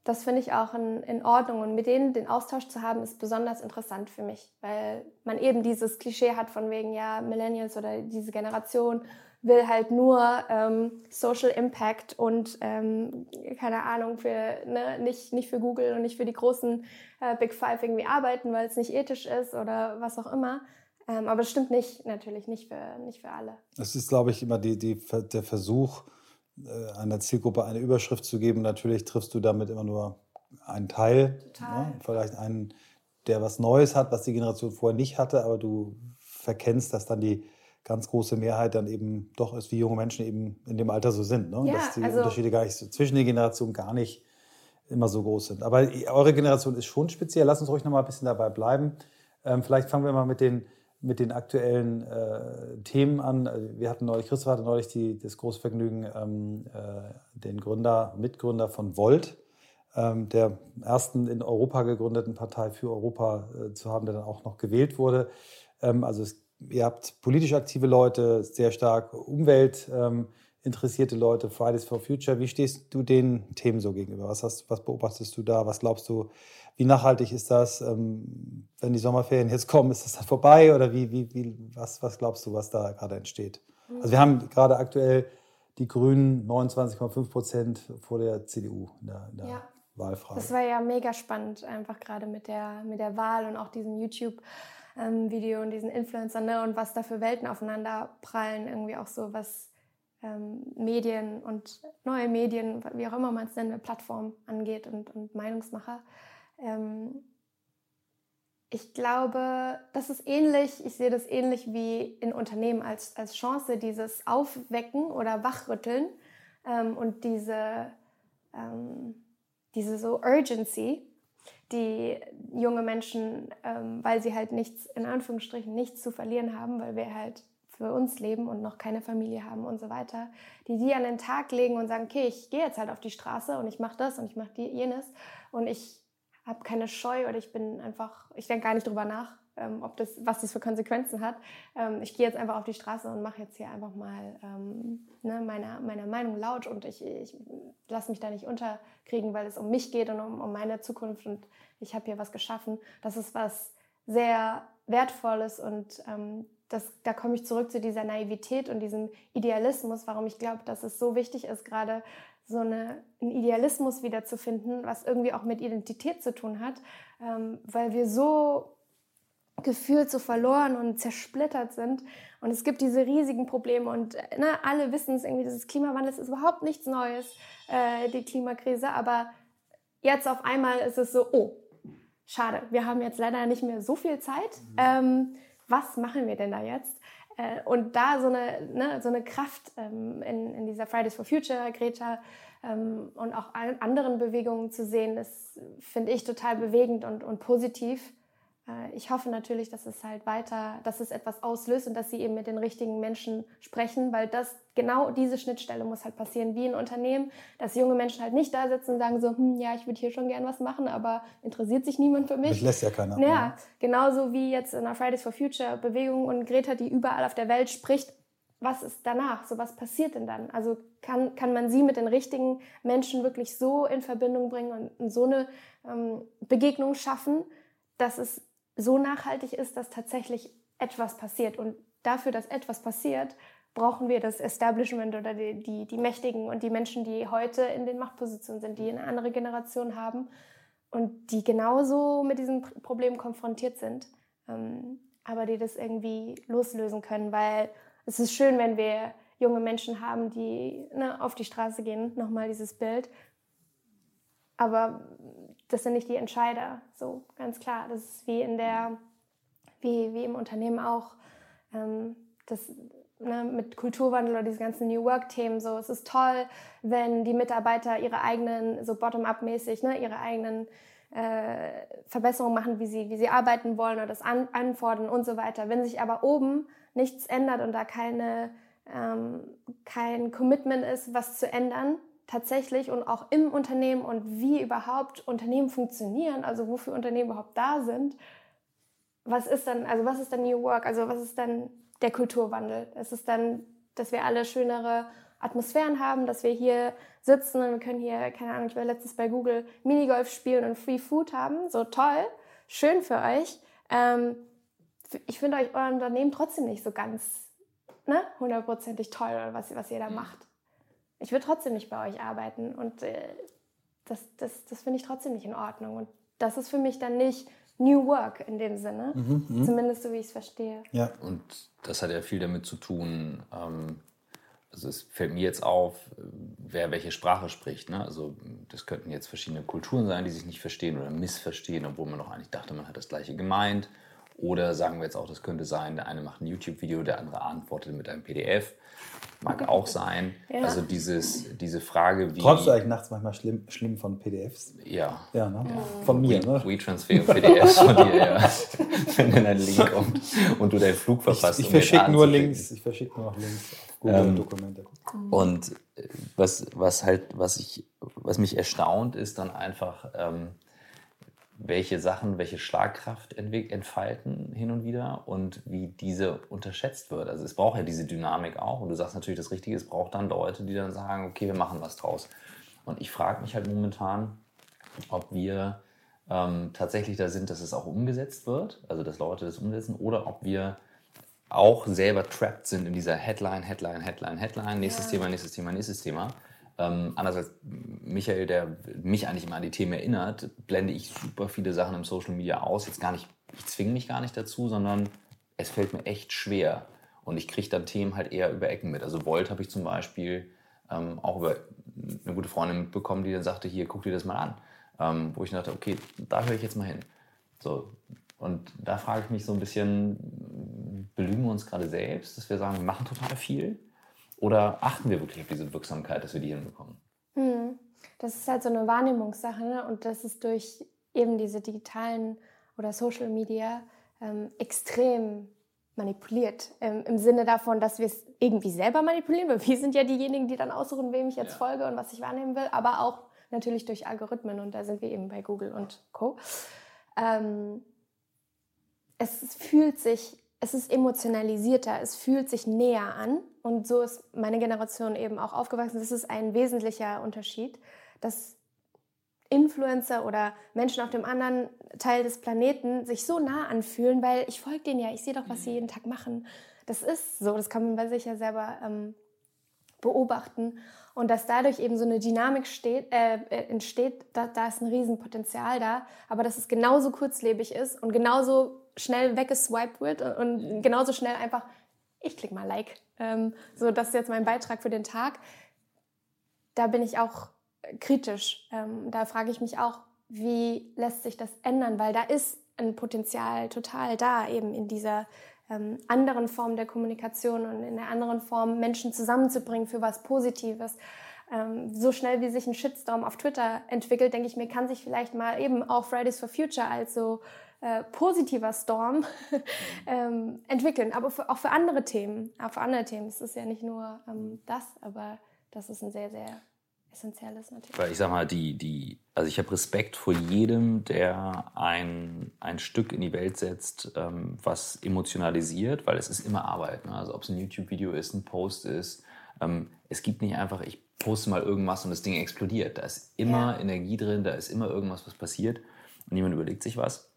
das finde ich auch in, in, Ordnung. Und mit denen den Austausch zu haben, ist besonders interessant für mich, weil man eben dieses Klischee hat von wegen, ja, Millennials oder diese Generation will halt nur ähm, Social Impact und ähm, keine Ahnung für ne, nicht nicht für Google und nicht für die großen äh, Big Five irgendwie arbeiten, weil es nicht ethisch ist oder was auch immer. Ähm, aber es stimmt nicht, natürlich nicht für nicht für alle. Es ist, glaube ich, immer die, die, der Versuch, äh, einer Zielgruppe eine Überschrift zu geben. Natürlich triffst du damit immer nur einen Teil, ne? vielleicht einen, der was Neues hat, was die Generation vorher nicht hatte, aber du verkennst, dass dann die ganz große Mehrheit dann eben doch ist, wie junge Menschen eben in dem Alter so sind. Ne? Ja, Dass die also Unterschiede gar nicht zwischen den Generationen gar nicht immer so groß sind. Aber eure Generation ist schon speziell. Lass uns ruhig noch mal ein bisschen dabei bleiben. Ähm, vielleicht fangen wir mal mit den, mit den aktuellen äh, Themen an. Wir hatten neulich, Christoph hatte neulich die, das große Vergnügen, ähm, äh, den Gründer, Mitgründer von Volt, ähm, der ersten in Europa gegründeten Partei für Europa äh, zu haben, der dann auch noch gewählt wurde. Ähm, also es ihr habt politisch aktive Leute, sehr stark umweltinteressierte ähm, Leute, Fridays for Future. Wie stehst du den Themen so gegenüber? Was, hast, was beobachtest du da? Was glaubst du, wie nachhaltig ist das? Ähm, wenn die Sommerferien jetzt kommen, ist das dann vorbei? Oder wie, wie, wie, was, was glaubst du, was da gerade entsteht? Also wir haben gerade aktuell die Grünen 29,5 Prozent vor der CDU in der, in der ja. Wahlfrage. Das war ja mega spannend, einfach gerade mit der, mit der Wahl und auch diesem YouTube ähm, Video und diesen Influencern ne, und was da für Welten aufeinander prallen, irgendwie auch so, was ähm, Medien und neue Medien, wie auch immer man es nennt, Plattform angeht und, und Meinungsmacher. Ähm, ich glaube, das ist ähnlich, ich sehe das ähnlich wie in Unternehmen als, als Chance, dieses Aufwecken oder Wachrütteln ähm, und diese, ähm, diese so Urgency, die junge Menschen, ähm, weil sie halt nichts, in Anführungsstrichen, nichts zu verlieren haben, weil wir halt für uns leben und noch keine Familie haben und so weiter, die die an den Tag legen und sagen, okay, ich gehe jetzt halt auf die Straße und ich mache das und ich mache jenes. Und ich habe keine Scheu oder ich bin einfach, ich denke gar nicht drüber nach, ähm, ob das, was das für Konsequenzen hat. Ähm, ich gehe jetzt einfach auf die Straße und mache jetzt hier einfach mal ähm, ne, meine, meine Meinung laut und ich, ich lasse mich da nicht unterkriegen, weil es um mich geht und um, um meine Zukunft und ich habe hier was geschaffen. Das ist was sehr Wertvolles und ähm, das, da komme ich zurück zu dieser Naivität und diesem Idealismus, warum ich glaube, dass es so wichtig ist, gerade so eine, einen Idealismus wiederzufinden, was irgendwie auch mit Identität zu tun hat, ähm, weil wir so gefühlt so verloren und zersplittert sind. Und es gibt diese riesigen Probleme und ne, alle wissen es irgendwie, dieses Klimawandel ist überhaupt nichts Neues, äh, die Klimakrise. Aber jetzt auf einmal ist es so, oh, schade, wir haben jetzt leider nicht mehr so viel Zeit. Mhm. Ähm, was machen wir denn da jetzt? Äh, und da so eine, ne, so eine Kraft ähm, in, in dieser Fridays for Future, Greta ähm, und auch allen anderen Bewegungen zu sehen, das finde ich total bewegend und, und positiv. Äh, ich hoffe natürlich, dass es halt weiter, dass es etwas auslöst und dass sie eben mit den richtigen Menschen sprechen, weil das genau diese Schnittstelle muss halt passieren, wie ein Unternehmen, dass junge Menschen halt nicht da sitzen und sagen so, hm, ja, ich würde hier schon gern was machen, aber interessiert sich niemand für mich. Das lässt ja keiner. Ja, genauso wie jetzt in der Fridays for Future Bewegung und Greta, die überall auf der Welt spricht, was ist danach? So was passiert denn dann? Also kann, kann man sie mit den richtigen Menschen wirklich so in Verbindung bringen und so eine ähm, Begegnung schaffen, dass es so nachhaltig ist, dass tatsächlich etwas passiert. Und dafür, dass etwas passiert, brauchen wir das Establishment oder die, die, die Mächtigen und die Menschen, die heute in den Machtpositionen sind, die eine andere Generation haben und die genauso mit diesem Problem konfrontiert sind, ähm, aber die das irgendwie loslösen können, weil es ist schön, wenn wir junge Menschen haben, die ne, auf die Straße gehen, nochmal dieses Bild. Aber das sind nicht die Entscheider, so ganz klar. Das ist wie in der, wie, wie im Unternehmen auch, ähm, das, ne, mit Kulturwandel oder diese ganzen New Work-Themen so. Es ist toll, wenn die Mitarbeiter ihre eigenen, so bottom-up-mäßig, ne, ihre eigenen äh, Verbesserungen machen, wie sie, wie sie arbeiten wollen oder das an, anfordern und so weiter. Wenn sich aber oben nichts ändert und da keine, ähm, kein Commitment ist, was zu ändern, tatsächlich und auch im Unternehmen und wie überhaupt Unternehmen funktionieren, also wofür Unternehmen überhaupt da sind. Was ist dann, also was ist dann New Work? Also was ist dann der Kulturwandel? Es ist dann, dass wir alle schönere Atmosphären haben, dass wir hier sitzen und wir können hier, keine Ahnung, ich war letztens bei Google Minigolf spielen und Free Food haben. So toll, schön für euch. Ähm, ich finde euch euer Unternehmen trotzdem nicht so ganz ne, hundertprozentig toll, was, was ihr da mhm. macht ich würde trotzdem nicht bei euch arbeiten. Und äh, das, das, das finde ich trotzdem nicht in Ordnung. Und das ist für mich dann nicht New Work in dem Sinne. Mhm, mh. Zumindest so, wie ich es verstehe. Ja. Und das hat ja viel damit zu tun, ähm, also es fällt mir jetzt auf, wer welche Sprache spricht. Ne? Also das könnten jetzt verschiedene Kulturen sein, die sich nicht verstehen oder missverstehen, obwohl man doch eigentlich dachte, man hat das gleiche gemeint. Oder sagen wir jetzt auch, das könnte sein, der eine macht ein YouTube-Video, der andere antwortet mit einem PDF. Mag auch sein. Ja. Also dieses, diese Frage, wie... Träumst du eigentlich nachts manchmal schlimm, schlimm von PDFs? Ja. Ja, ne? Ja. Von mir, we, ne? WeTransfer PDFs von dir, ja. Wenn dann ein Link kommt und du deinen Flug verpasst. Ich, ich verschicke nur Links. Ich verschicke nur noch Links auf Google-Dokumente. Ähm, und äh, was, was halt, was ich, was mich erstaunt, ist dann einfach... Ähm, welche Sachen welche Schlagkraft entfalten hin und wieder und wie diese unterschätzt wird. Also es braucht ja diese Dynamik auch und du sagst natürlich das Richtige, es braucht dann Leute, die dann sagen, okay, wir machen was draus. Und ich frage mich halt momentan, ob wir ähm, tatsächlich da sind, dass es auch umgesetzt wird, also dass Leute das umsetzen, oder ob wir auch selber trapped sind in dieser Headline, Headline, Headline, Headline, nächstes ja. Thema, nächstes Thema, nächstes Thema ähm, anders als Michael, der mich eigentlich immer an die Themen erinnert, blende ich super viele Sachen im Social Media aus. Jetzt gar nicht, ich zwinge mich gar nicht dazu, sondern es fällt mir echt schwer. Und ich kriege dann Themen halt eher über Ecken mit. Also Volt habe ich zum Beispiel ähm, auch über eine gute Freundin mitbekommen, die dann sagte, hier, guck dir das mal an. Ähm, wo ich dachte, okay, da höre ich jetzt mal hin. So, und da frage ich mich so ein bisschen, belügen wir uns gerade selbst, dass wir sagen, wir machen total viel oder achten wir wirklich auf diese Wirksamkeit, dass wir die hinbekommen? Hm. Das ist halt so eine Wahrnehmungssache ne? und das ist durch eben diese digitalen oder Social Media ähm, extrem manipuliert. Ähm, Im Sinne davon, dass wir es irgendwie selber manipulieren, weil wir sind ja diejenigen, die dann aussuchen, wem ich jetzt ja. folge und was ich wahrnehmen will, aber auch natürlich durch Algorithmen und da sind wir eben bei Google und Co. Ähm, es fühlt sich es ist emotionalisierter, es fühlt sich näher an. Und so ist meine Generation eben auch aufgewachsen. Das ist ein wesentlicher Unterschied, dass Influencer oder Menschen auf dem anderen Teil des Planeten sich so nah anfühlen, weil ich folge denen ja, ich sehe doch, was sie jeden Tag machen. Das ist so, das kann man bei sich ja selber ähm, beobachten. Und dass dadurch eben so eine Dynamik steht, äh, äh, entsteht, da, da ist ein Riesenpotenzial da, aber dass es genauso kurzlebig ist und genauso schnell weggeswiped wird und genauso schnell einfach, ich klicke mal Like. Ähm, so, das ist jetzt mein Beitrag für den Tag. Da bin ich auch kritisch. Ähm, da frage ich mich auch, wie lässt sich das ändern, weil da ist ein Potenzial total da, eben in dieser ähm, anderen Form der Kommunikation und in der anderen Form Menschen zusammenzubringen für was Positives. Ähm, so schnell wie sich ein Shitstorm auf Twitter entwickelt, denke ich mir, kann sich vielleicht mal eben auch Fridays for Future als so äh, positiver Storm ähm, entwickeln, aber für, auch für andere Themen, auch für andere Themen. Es ist ja nicht nur ähm, das, aber das ist ein sehr, sehr essentielles natürlich. Weil ich sag mal, die, die, also ich habe Respekt vor jedem, der ein, ein Stück in die Welt setzt, ähm, was emotionalisiert, weil es ist immer Arbeit. Ne? Also ob es ein YouTube-Video ist, ein Post ist. Ähm, es gibt nicht einfach, ich poste mal irgendwas und das Ding explodiert. Da ist immer ja. Energie drin, da ist immer irgendwas, was passiert und niemand überlegt sich was.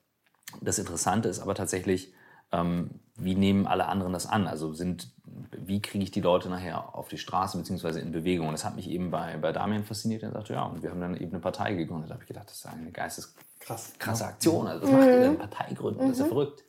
Das Interessante ist aber tatsächlich, ähm, wie nehmen alle anderen das an? Also sind, wie kriege ich die Leute nachher auf die Straße bzw. in Bewegung? Und das hat mich eben bei, bei Damian fasziniert. Er sagte, ja, und wir haben dann eben eine Partei gegründet. Da habe ich gedacht, das ist eine geisteskrasse krasse Aktion. Also was macht ihr denn? Partei gründen? Das ist ja mhm. verrückt.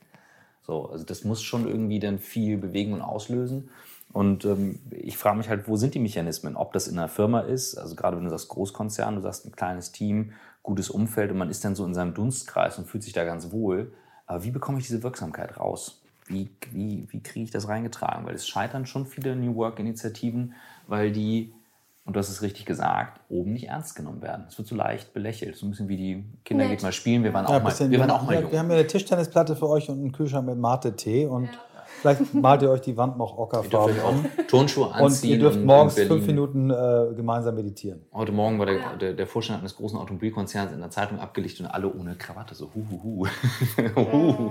So, also das muss schon irgendwie dann viel bewegen und auslösen. Und ähm, ich frage mich halt, wo sind die Mechanismen? Ob das in einer Firma ist, also gerade wenn du sagst Großkonzern, du sagst ein kleines Team, gutes Umfeld und man ist dann so in seinem Dunstkreis und fühlt sich da ganz wohl. Aber wie bekomme ich diese Wirksamkeit raus? Wie, wie, wie kriege ich das reingetragen? Weil es scheitern schon viele New Work-Initiativen, weil die, und du hast es richtig gesagt, oben nicht ernst genommen werden. Es wird so leicht belächelt. So ein bisschen wie die Kinder geht mal spielen. Wir waren auch, ja, mal, wir waren auch mal jung. Wir haben hier eine Tischtennisplatte für euch und einen Kühlschrank mit Mate-Tee und ja. Vielleicht malt ihr euch die Wand noch ockerfarben an. Turnschuhe anziehen. Und ihr dürft morgens fünf Minuten äh, gemeinsam meditieren. Heute Morgen war der, der, der, Vorstand eines großen Automobilkonzerns in der Zeitung abgelichtet und alle ohne Krawatte. So huhuhu. Hu.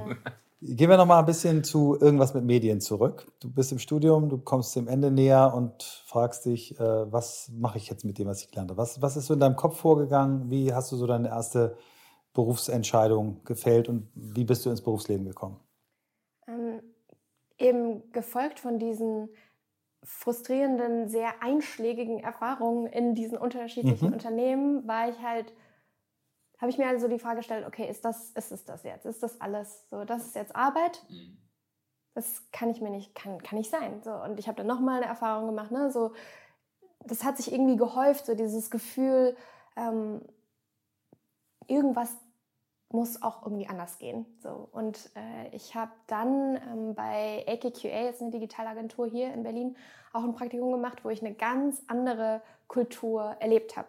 Gehen wir noch mal ein bisschen zu irgendwas mit Medien zurück. Du bist im Studium, du kommst dem Ende näher und fragst dich, äh, was mache ich jetzt mit dem, was ich gelernt habe? Was, was ist so in deinem Kopf vorgegangen? Wie hast du so deine erste Berufsentscheidung gefällt und wie bist du ins Berufsleben gekommen? Eben gefolgt von diesen frustrierenden, sehr einschlägigen Erfahrungen in diesen unterschiedlichen mhm. Unternehmen, war ich halt, habe ich mir also die Frage gestellt, okay, ist das, ist es das jetzt? Ist das alles so? Das ist jetzt Arbeit? Mhm. Das kann ich mir nicht, kann, kann nicht sein. So, und ich habe dann nochmal eine Erfahrung gemacht, ne? So, das hat sich irgendwie gehäuft, so dieses Gefühl, ähm, irgendwas muss auch irgendwie anders gehen. So. Und äh, ich habe dann ähm, bei AKQA, ist eine Digitalagentur hier in Berlin, auch ein Praktikum gemacht, wo ich eine ganz andere Kultur erlebt habe.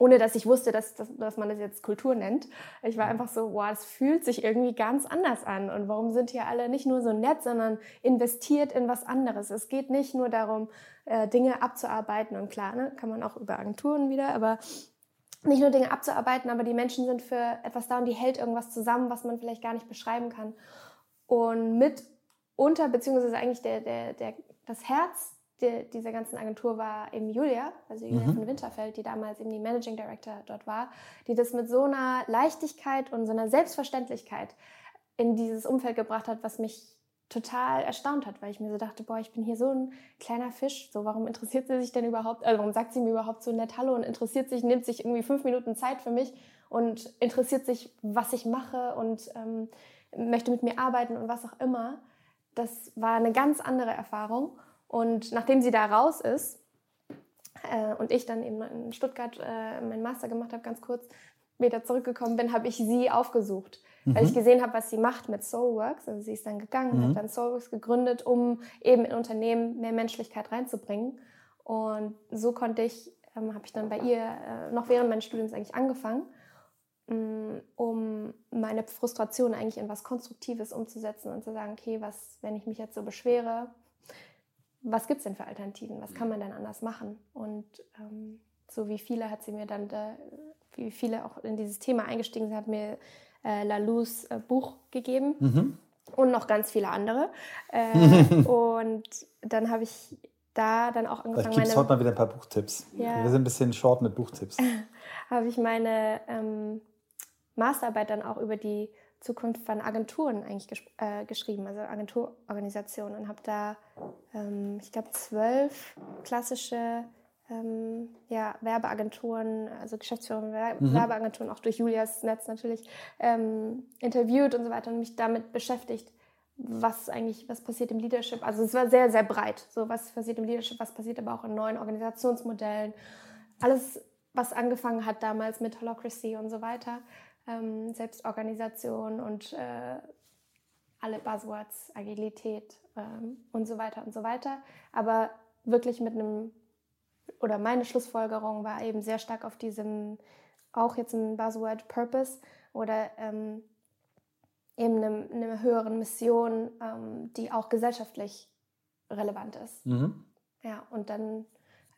Ohne dass ich wusste, dass, dass, dass, man das jetzt Kultur nennt. Ich war einfach so, wow, das fühlt sich irgendwie ganz anders an. Und warum sind hier alle nicht nur so nett, sondern investiert in was anderes? Es geht nicht nur darum, äh, Dinge abzuarbeiten. Und klar, ne, kann man auch über Agenturen wieder, aber nicht nur Dinge abzuarbeiten, aber die Menschen sind für etwas da und die hält irgendwas zusammen, was man vielleicht gar nicht beschreiben kann. Und mitunter, beziehungsweise eigentlich der, der, der, das Herz der, dieser ganzen Agentur war eben Julia, also Julia mhm. von Winterfeld, die damals eben die Managing Director dort war, die das mit so einer Leichtigkeit und so einer Selbstverständlichkeit in dieses Umfeld gebracht hat, was mich total erstaunt hat, weil ich mir so dachte, boah, ich bin hier so ein kleiner Fisch, so warum interessiert sie sich denn überhaupt, also warum sagt sie mir überhaupt so nett Hallo und interessiert sich, nimmt sich irgendwie fünf Minuten Zeit für mich und interessiert sich, was ich mache und ähm, möchte mit mir arbeiten und was auch immer. Das war eine ganz andere Erfahrung. Und nachdem sie da raus ist äh, und ich dann eben in Stuttgart äh, meinen Master gemacht habe, ganz kurz, wieder zurückgekommen bin, habe ich sie aufgesucht mhm. weil ich gesehen habe, was sie macht mit Soulworks. Also sie ist dann gegangen, mhm. hat dann Soulworks gegründet, um eben in Unternehmen mehr Menschlichkeit reinzubringen. Und so konnte ich, ähm, habe ich dann bei ihr äh, noch während meines Studiums eigentlich angefangen, mm, um meine Frustration eigentlich in was Konstruktives umzusetzen und zu sagen, okay, was, wenn ich mich jetzt so beschwere, was gibt es denn für Alternativen? Was kann man denn anders machen? Und ähm, so wie viele hat sie mir dann, da, wie viele auch in dieses Thema eingestiegen sind, hat mir äh, Lalous äh, Buch gegeben mhm. und noch ganz viele andere. Äh, und dann habe ich da dann auch angefangen. Vielleicht gibt es heute mal wieder ein paar Buchtipps. Ja. Wir sind ein bisschen short mit Buchtipps. habe ich meine ähm, Masterarbeit dann auch über die Zukunft von Agenturen eigentlich äh, geschrieben, also Agenturorganisationen und habe da, ähm, ich glaube, zwölf klassische ähm, ja, Werbeagenturen, also Geschäftsführer mhm. Werbeagenturen, auch durch Julias Netz natürlich, ähm, interviewt und so weiter und mich damit beschäftigt, was eigentlich, was passiert im Leadership. Also es war sehr, sehr breit. So, was passiert im Leadership, was passiert aber auch in neuen Organisationsmodellen. Alles, was angefangen hat damals mit Holocracy und so weiter, ähm, Selbstorganisation und äh, alle Buzzwords, Agilität ähm, und so weiter und so weiter. Aber wirklich mit einem, oder meine Schlussfolgerung war eben sehr stark auf diesem, auch jetzt ein Buzzword Purpose oder ähm, eben eine, eine höheren Mission, ähm, die auch gesellschaftlich relevant ist. Mhm. Ja, und dann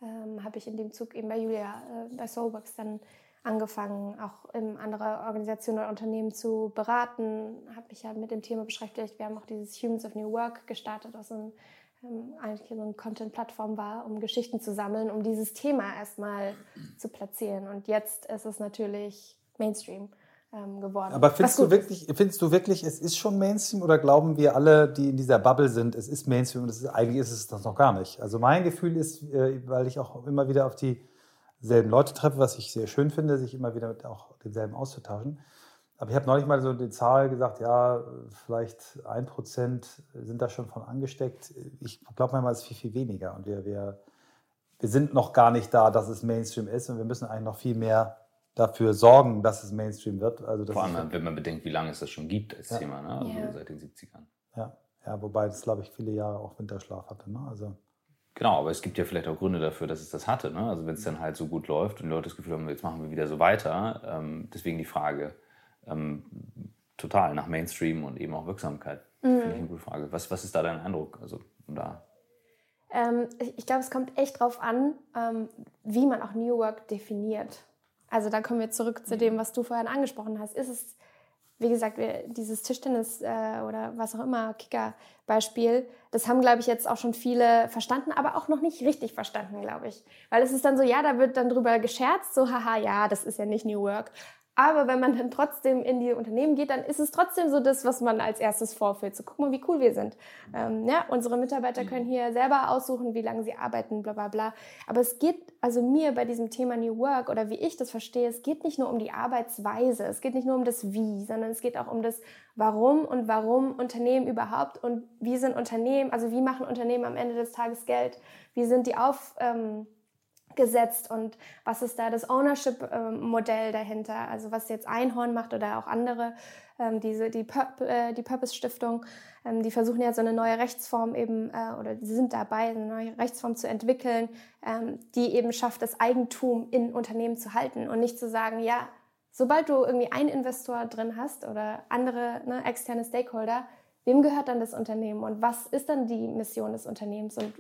ähm, habe ich in dem Zug eben bei Julia, äh, bei Soulworks dann angefangen, auch in andere Organisationen oder Unternehmen zu beraten, habe mich ja mit dem Thema beschäftigt. Wir haben auch dieses Humans of New Work gestartet, was ein, ähm, eigentlich so eine Content-Plattform war, um Geschichten zu sammeln, um dieses Thema erstmal zu platzieren. Und jetzt ist es natürlich Mainstream ähm, geworden. Aber findest du, wirklich, findest du wirklich, es ist schon Mainstream oder glauben wir alle, die in dieser Bubble sind, es ist Mainstream und ist, eigentlich ist es das noch gar nicht? Also mein Gefühl ist, äh, weil ich auch immer wieder auf dieselben Leute treffe, was ich sehr schön finde, sich immer wieder mit auch denselben auszutauschen. Aber ich habe neulich mal so die Zahl gesagt, ja, vielleicht ein Prozent sind da schon von angesteckt. Ich glaube manchmal ist viel, viel weniger. Und wir, wir, wir sind noch gar nicht da, dass es Mainstream ist. Und wir müssen eigentlich noch viel mehr dafür sorgen, dass es Mainstream wird. Also Vor allem, wenn man bedenkt, wie lange es das schon gibt als ja. Thema, ne? also yeah. seit den 70ern. Ja, ja wobei das, glaube ich, viele Jahre auch Winterschlaf hatte. Ne? Also Genau, aber es gibt ja vielleicht auch Gründe dafür, dass es das hatte. Ne? Also wenn es dann halt so gut läuft und die Leute das Gefühl haben, jetzt machen wir wieder so weiter. Ähm, deswegen die Frage ähm, total nach Mainstream und eben auch Wirksamkeit. Mhm. Finde ich eine gute Frage. Was, was ist da dein Eindruck? Also da ähm, ich glaube, es kommt echt drauf an, ähm, wie man auch New Work definiert. Also da kommen wir zurück zu dem, was du vorhin angesprochen hast. Ist es, wie gesagt, dieses Tischtennis äh, oder was auch immer, Kicker-Beispiel, das haben, glaube ich, jetzt auch schon viele verstanden, aber auch noch nicht richtig verstanden, glaube ich. Weil es ist dann so, ja, da wird dann drüber gescherzt, so, haha, ja, das ist ja nicht New Work. Aber wenn man dann trotzdem in die Unternehmen geht, dann ist es trotzdem so das, was man als erstes vorführt. So, guck mal, wie cool wir sind. Ähm, ja, unsere Mitarbeiter können hier selber aussuchen, wie lange sie arbeiten, bla bla bla. Aber es geht also mir bei diesem Thema New Work oder wie ich das verstehe, es geht nicht nur um die Arbeitsweise, es geht nicht nur um das Wie, sondern es geht auch um das Warum und warum Unternehmen überhaupt und wie sind Unternehmen, also wie machen Unternehmen am Ende des Tages Geld, wie sind die auf... Ähm, gesetzt und was ist da das Ownership-Modell dahinter, also was jetzt Einhorn macht oder auch andere, ähm, diese, die, Pur äh, die Purpose-Stiftung, ähm, die versuchen ja so eine neue Rechtsform eben, äh, oder sie sind dabei, eine neue Rechtsform zu entwickeln, ähm, die eben schafft, das Eigentum in Unternehmen zu halten und nicht zu sagen, ja, sobald du irgendwie einen Investor drin hast oder andere ne, externe Stakeholder, wem gehört dann das Unternehmen und was ist dann die Mission des Unternehmens und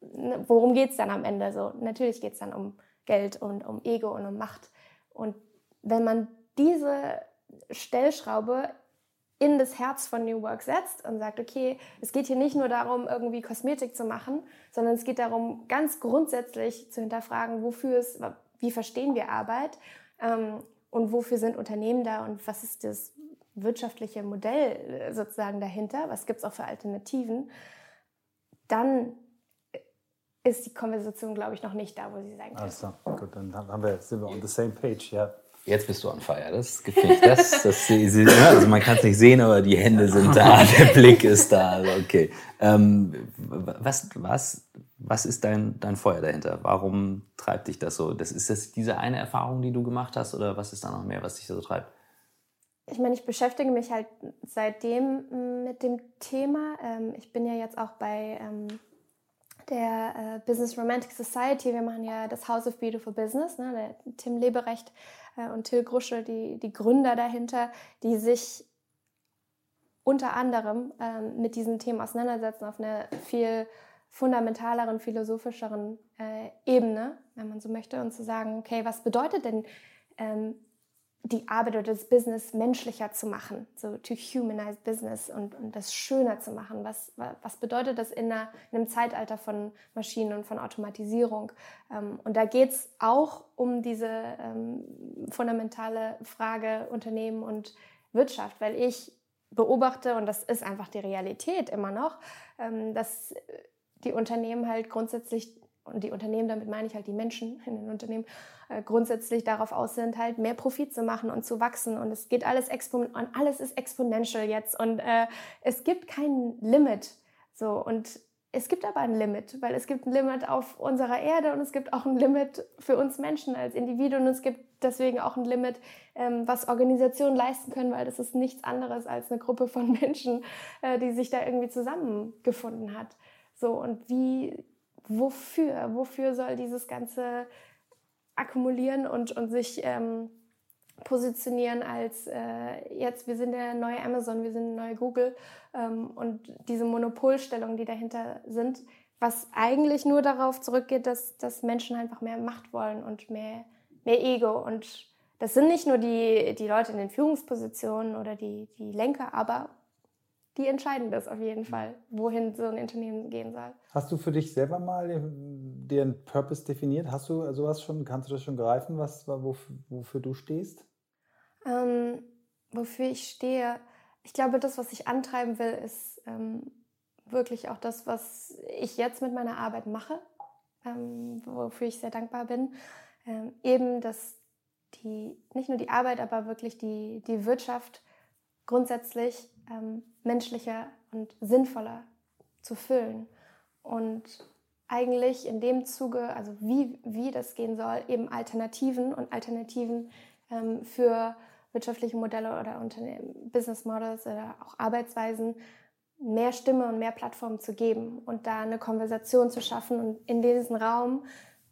worum geht es dann am Ende? So, natürlich geht es dann um Geld und um Ego und um Macht. Und wenn man diese Stellschraube in das Herz von New Work setzt und sagt, okay, es geht hier nicht nur darum, irgendwie Kosmetik zu machen, sondern es geht darum, ganz grundsätzlich zu hinterfragen, wofür es, wie verstehen wir Arbeit ähm, und wofür sind Unternehmen da und was ist das wirtschaftliche Modell äh, sozusagen dahinter, was gibt es auch für Alternativen, dann ist die Konversation, glaube ich, noch nicht da, wo sie sein könnte. Also, gut, dann haben wir, sind wir on the same page, ja. Jetzt bist du on fire, das gefällt ich. Das, das, also man kann es nicht sehen, aber die Hände sind da, der Blick ist da. Also okay. Ähm, was, was, was ist dein, dein Feuer dahinter? Warum treibt dich das so? Das, ist das diese eine Erfahrung, die du gemacht hast, oder was ist da noch mehr, was dich so treibt? Ich meine, ich beschäftige mich halt seitdem mit dem Thema. Ähm, ich bin ja jetzt auch bei ähm, der äh, Business Romantic Society. Wir machen ja das House of Beautiful Business. Ne? Der Tim Leberecht äh, und Till Grusche, die, die Gründer dahinter, die sich unter anderem ähm, mit diesen Themen auseinandersetzen auf einer viel fundamentaleren, philosophischeren äh, Ebene, wenn man so möchte, und zu sagen, okay, was bedeutet denn ähm, die Arbeit oder das Business menschlicher zu machen, so to humanize Business und, und das schöner zu machen. Was, was bedeutet das in, einer, in einem Zeitalter von Maschinen und von Automatisierung? Ähm, und da geht es auch um diese ähm, fundamentale Frage Unternehmen und Wirtschaft, weil ich beobachte, und das ist einfach die Realität immer noch, ähm, dass die Unternehmen halt grundsätzlich und die Unternehmen, damit meine ich halt die Menschen in den Unternehmen, grundsätzlich darauf aus sind, halt mehr Profit zu machen und zu wachsen. Und es geht alles und alles ist exponential jetzt und äh, es gibt kein Limit. So und es gibt aber ein Limit, weil es gibt ein Limit auf unserer Erde und es gibt auch ein Limit für uns Menschen als Individuen und es gibt deswegen auch ein Limit, ähm, was Organisationen leisten können, weil das ist nichts anderes als eine Gruppe von Menschen, äh, die sich da irgendwie zusammengefunden hat. So und wie, wofür, wofür soll dieses ganze akkumulieren und, und sich ähm, positionieren als äh, jetzt, wir sind der neue Amazon, wir sind der neue Google ähm, und diese Monopolstellungen, die dahinter sind, was eigentlich nur darauf zurückgeht, dass, dass Menschen einfach mehr Macht wollen und mehr, mehr Ego. Und das sind nicht nur die, die Leute in den Führungspositionen oder die, die Lenker, aber die entscheiden das auf jeden Fall, wohin so ein Unternehmen gehen soll. Hast du für dich selber mal den, den Purpose definiert? Hast du sowas schon, kannst du das schon greifen, was, wofür, wofür du stehst? Ähm, wofür ich stehe, ich glaube, das, was ich antreiben will, ist ähm, wirklich auch das, was ich jetzt mit meiner Arbeit mache, ähm, wofür ich sehr dankbar bin. Ähm, eben, dass die, nicht nur die Arbeit, aber wirklich die, die Wirtschaft grundsätzlich ähm, menschlicher und sinnvoller zu füllen. Und eigentlich in dem Zuge, also wie, wie das gehen soll, eben Alternativen und Alternativen ähm, für wirtschaftliche Modelle oder Business Models oder auch Arbeitsweisen mehr Stimme und mehr Plattform zu geben und da eine Konversation zu schaffen und in diesen Raum,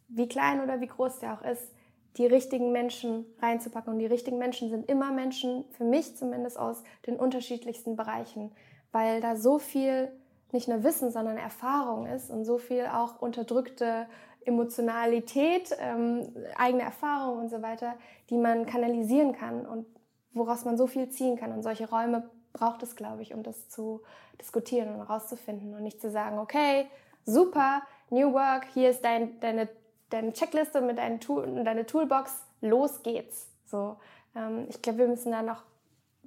wie klein oder wie groß der auch ist, die richtigen Menschen reinzupacken. Und die richtigen Menschen sind immer Menschen, für mich zumindest aus den unterschiedlichsten Bereichen, weil da so viel nicht nur Wissen, sondern Erfahrung ist und so viel auch unterdrückte Emotionalität, ähm, eigene Erfahrungen und so weiter, die man kanalisieren kann und woraus man so viel ziehen kann. Und solche Räume braucht es, glaube ich, um das zu diskutieren und herauszufinden und nicht zu sagen, okay, super, New Work, hier ist dein, deine, deine Checkliste mit deinen Tool, deine Toolbox, los geht's. So, ähm, ich glaube, wir müssen da noch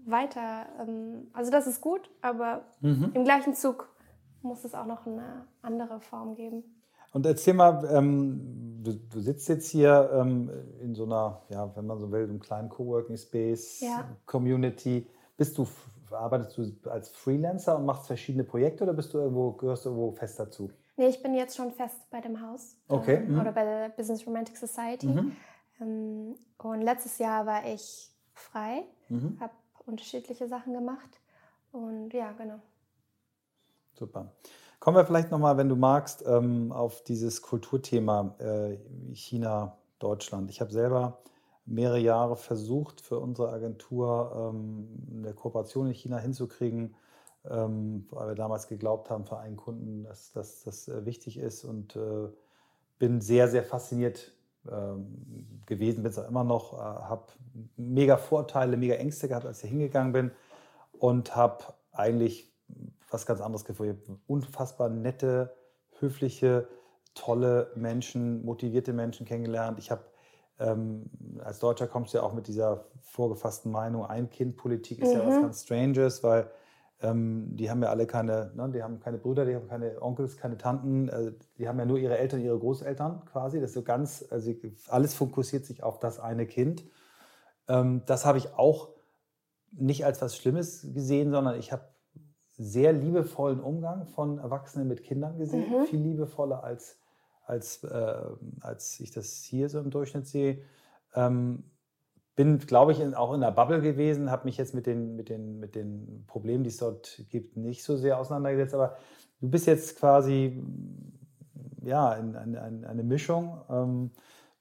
weiter, ähm, also das ist gut, aber mhm. im gleichen Zug muss es auch noch eine andere Form geben. Und erzähl mal, ähm, du, du, sitzt jetzt hier ähm, in so einer, ja, wenn man so will, einem kleinen Coworking Space, ja. Community. Bist du, arbeitest du als Freelancer und machst verschiedene Projekte oder bist du irgendwo, gehörst du irgendwo fest dazu? Nee, ich bin jetzt schon fest bei dem Haus. Okay. Ähm, mhm. Oder bei der Business Romantic Society. Mhm. Ähm, und letztes Jahr war ich frei, mhm. habe unterschiedliche Sachen gemacht. Und ja, genau. Super. Kommen wir vielleicht nochmal, wenn du magst, ähm, auf dieses Kulturthema äh, China, Deutschland. Ich habe selber mehrere Jahre versucht, für unsere Agentur ähm, eine Kooperation in China hinzukriegen, ähm, weil wir damals geglaubt haben für einen Kunden, dass, das äh, wichtig ist und äh, bin sehr, sehr fasziniert gewesen, bin es auch immer noch, habe mega Vorteile, mega Ängste gehabt, als ich hingegangen bin und habe eigentlich was ganz anderes gefunden. Ich habe unfassbar nette, höfliche, tolle Menschen, motivierte Menschen kennengelernt. Ich habe ähm, als Deutscher kommst du ja auch mit dieser vorgefassten Meinung, Ein-Kind-Politik ist mhm. ja was mhm. ganz Stranges, weil ähm, die haben ja alle keine, ne, die haben keine Brüder, die haben keine Onkels, keine Tanten, äh, die haben ja nur ihre Eltern, ihre Großeltern quasi. Das ist so ganz, also alles fokussiert sich auf das eine Kind. Ähm, das habe ich auch nicht als was Schlimmes gesehen, sondern ich habe sehr liebevollen Umgang von Erwachsenen mit Kindern gesehen, mhm. viel liebevoller als, als, äh, als ich das hier so im Durchschnitt sehe. Ähm, bin, glaube ich, in, auch in der Bubble gewesen, habe mich jetzt mit den, mit, den, mit den Problemen, die es dort gibt, nicht so sehr auseinandergesetzt. Aber du bist jetzt quasi ja, in, in, in eine Mischung, ähm,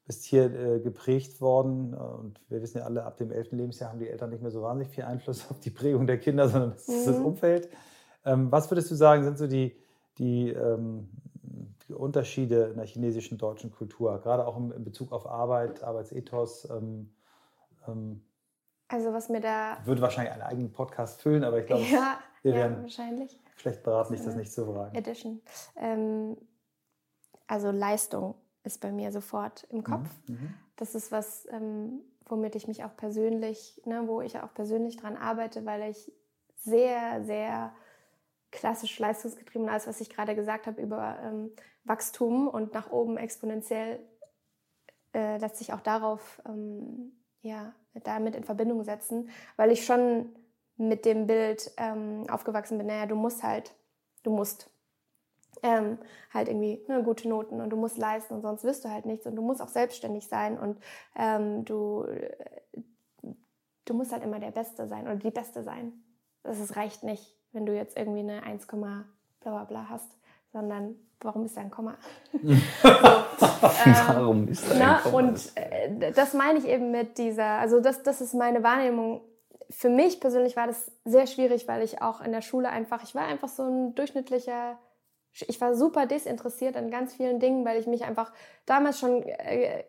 bist hier äh, geprägt worden. Und wir wissen ja alle, ab dem 11. Lebensjahr haben die Eltern nicht mehr so wahnsinnig viel Einfluss auf die Prägung der Kinder, sondern das mhm. ist das mhm. Umfeld. Ähm, was würdest du sagen, sind so die, die, ähm, die, Unterschiede in der chinesischen deutschen Kultur, gerade auch in, Bezug auf Arbeit, Arbeitsethos? Ähm, ähm, also was mir da... Würde wahrscheinlich einen eigenen Podcast füllen, aber ich glaube, ja, wir ja, wären wahrscheinlich. schlecht beraten, nicht das nicht zu fragen. Edition. Ähm, also Leistung ist bei mir sofort im Kopf. Mhm, mhm. das ist was, ähm, womit ich mich auch persönlich, ne, wo ich auch persönlich dran arbeite, weil ich sehr, sehr klassisch leistungsgetrieben, alles, was ich gerade gesagt habe über ähm, Wachstum und nach oben exponentiell, äh, lässt sich auch darauf, ähm, ja, damit in Verbindung setzen, weil ich schon mit dem Bild ähm, aufgewachsen bin, naja, du musst halt, du musst. ähm, halt irgendwie ne, gute Noten und du musst leisten und sonst wirst du halt nichts und du musst auch selbstständig sein und ähm, du, du musst halt immer der Beste sein oder die Beste sein. Das reicht nicht, wenn du jetzt irgendwie eine 1, bla bla bla hast, sondern warum ist da ein Komma? so, ähm, warum ist da ein na, Komma? Und äh, das meine ich eben mit dieser, also das, das ist meine Wahrnehmung. Für mich persönlich war das sehr schwierig, weil ich auch in der Schule einfach, ich war einfach so ein durchschnittlicher ich war super desinteressiert an ganz vielen Dingen, weil ich mich einfach damals schon äh,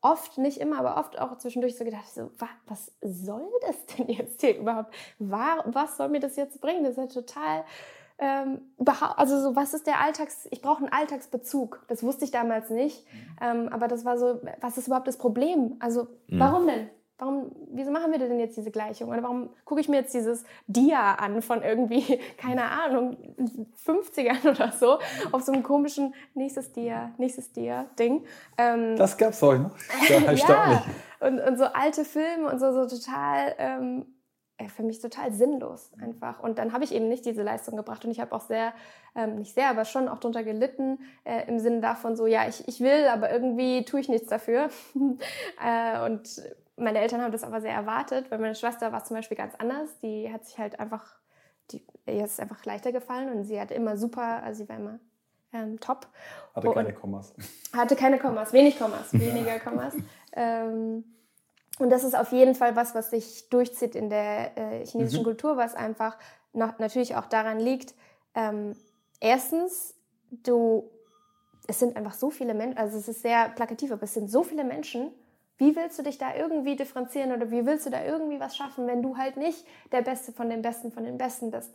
oft, nicht immer, aber oft auch zwischendurch so gedacht, so, was, was soll das denn jetzt hier überhaupt? War, was soll mir das jetzt bringen? Das ist ja total, ähm, also so, was ist der Alltags, ich brauche einen Alltagsbezug. Das wusste ich damals nicht, mhm. ähm, aber das war so, was ist überhaupt das Problem? Also, mhm. warum denn? Warum, wieso machen wir denn jetzt diese Gleichung? Oder warum gucke ich mir jetzt dieses Dia an von irgendwie, keine Ahnung, 50ern oder so, auf so einem komischen nächstes Dia, nächstes Dia-Ding. Ähm, das gab's heute noch. Ja, ja, und, und so alte Filme und so, so total, ähm, für mich total sinnlos einfach. Und dann habe ich eben nicht diese Leistung gebracht und ich habe auch sehr, ähm, nicht sehr, aber schon auch darunter gelitten, äh, im Sinne davon so, ja, ich, ich will, aber irgendwie tue ich nichts dafür. äh, und meine Eltern haben das aber sehr erwartet, weil meine Schwester war zum Beispiel ganz anders. Die hat sich halt einfach, die, ihr ist einfach leichter gefallen und sie hat immer super, also sie war immer ähm, top. Hatte keine Kommas. Hatte keine Kommas, wenig Kommas, weniger Kommas. Ähm, und das ist auf jeden Fall was, was sich durchzieht in der äh, chinesischen mhm. Kultur, was einfach noch, natürlich auch daran liegt, ähm, erstens, du, es sind einfach so viele Menschen, also es ist sehr plakativ, aber es sind so viele Menschen, wie willst du dich da irgendwie differenzieren oder wie willst du da irgendwie was schaffen, wenn du halt nicht der Beste von den Besten von den Besten bist?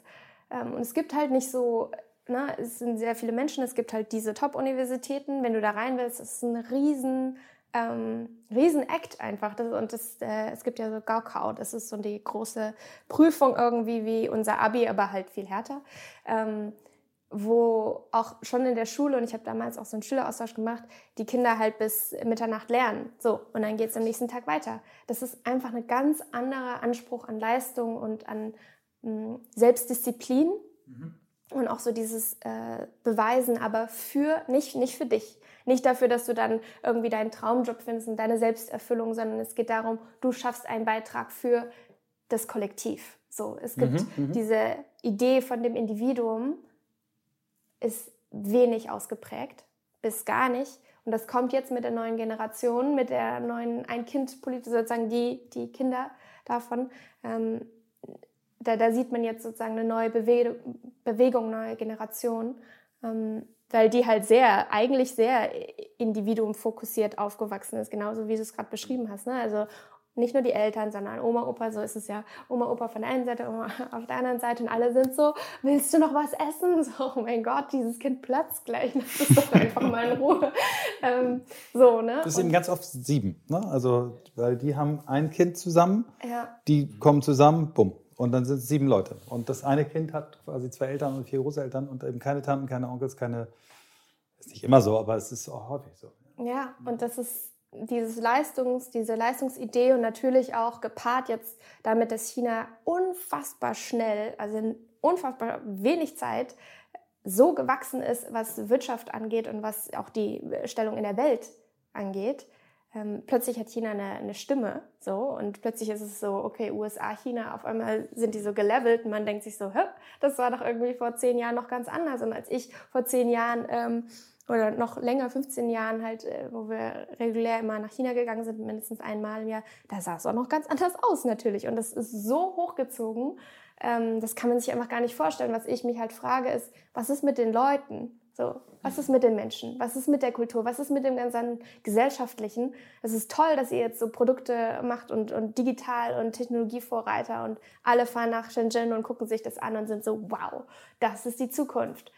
Ähm, und es gibt halt nicht so, ne, es sind sehr viele Menschen, es gibt halt diese Top-Universitäten. Wenn du da rein willst, ist es ein riesen, ähm, riesen Act einfach. Das, und das, äh, es gibt ja so Gaokao, das ist so die große Prüfung irgendwie wie unser Abi, aber halt viel härter. Ähm, wo auch schon in der Schule, und ich habe damals auch so einen Schüleraustausch gemacht, die Kinder halt bis Mitternacht lernen. So, und dann geht es am nächsten Tag weiter. Das ist einfach ein ganz anderer Anspruch an Leistung und an mh, hm, Selbstdisziplin. Mhm. Und auch so dieses äh, Beweisen, aber für, nicht, nicht für dich. Nicht dafür, dass du dann irgendwie deinen Traumjob findest und deine Selbsterfüllung, sondern es geht darum, du schaffst einen Beitrag für das Kollektiv. So, es gibt mhm, mhm. diese Idee von dem Individuum, ist wenig ausgeprägt, bis gar nicht. Und das kommt jetzt mit der neuen Generation, mit der neuen Ein-Kind-Politik, sozusagen die, die Kinder davon. Ähm, da, da sieht man jetzt sozusagen eine neue Bewe Bewegung, neue Generation, ähm, weil die halt sehr, eigentlich sehr individuumfokussiert aufgewachsen ist, genauso wie du es gerade beschrieben hast. Ne? Also nicht nur die Eltern, sondern Oma, Opa, so ist es ja. Oma, Opa von der einen Seite, Oma auf der anderen Seite und alle sind so, willst du noch was essen? So, oh mein Gott, dieses Kind platzt gleich, lass es doch einfach mal in Ruhe. Ähm, so, ne? Das ist eben ganz oft sieben, ne? Also, weil die haben ein Kind zusammen, ja. die kommen zusammen, bumm. Und dann sind es sieben Leute. Und das eine Kind hat quasi zwei Eltern und vier Großeltern und eben keine Tanten, keine Onkels, keine, ist nicht immer so, aber es ist auch häufig so. Ja, und das ist dieses Leistungs, diese Leistungsidee und natürlich auch gepaart jetzt damit, dass China unfassbar schnell, also in unfassbar wenig Zeit so gewachsen ist, was Wirtschaft angeht und was auch die Stellung in der Welt angeht. Ähm, plötzlich hat China eine, eine, Stimme, so und plötzlich ist es so, okay, USA, China, auf einmal sind die so gelevelt und man denkt sich so, Hö, das war doch irgendwie vor zehn Jahren noch ganz anders. Und als ich vor zehn Jahren ähm, oder noch länger, 15 Jahren halt, äh, wo wir regulär immer nach China gegangen sind, mindestens einmal im Jahr, da sah es auch noch ganz anders aus natürlich. Und das ist so hochgezogen, ähm, das kann man sich einfach gar nicht vorstellen. Was ich mich halt frage, ist, was ist mit den Leuten? So, was ist mit den Menschen? Was ist mit der Kultur? Was ist mit dem ganzen Gesellschaftlichen? Es ist toll, dass ihr jetzt so Produkte macht und, und digital und Technologievorreiter und alle fahren nach Shenzhen und gucken sich das an und sind so, wow, das ist die Zukunft.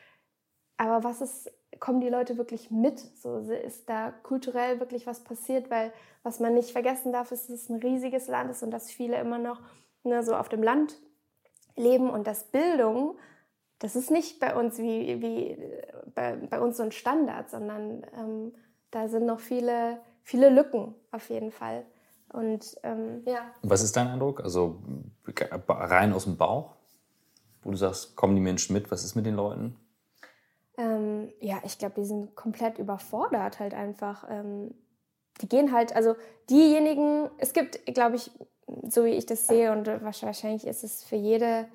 Aber was ist kommen die Leute wirklich mit? So ist da kulturell wirklich was passiert, weil was man nicht vergessen darf, ist, dass es ein riesiges Land ist und dass viele immer noch ne, so auf dem Land leben und dass Bildung, das ist nicht bei uns wie, wie bei, bei uns so ein Standard, sondern ähm, da sind noch viele, viele Lücken auf jeden Fall. Und ähm, ja. Was ist dein Eindruck? Also rein aus dem Bauch, wo du sagst, kommen die Menschen mit? Was ist mit den Leuten? Ähm, ja, ich glaube, die sind komplett überfordert halt einfach. Ähm, die gehen halt, also diejenigen, es gibt, glaube ich, so wie ich das sehe und wahrscheinlich ist es für jede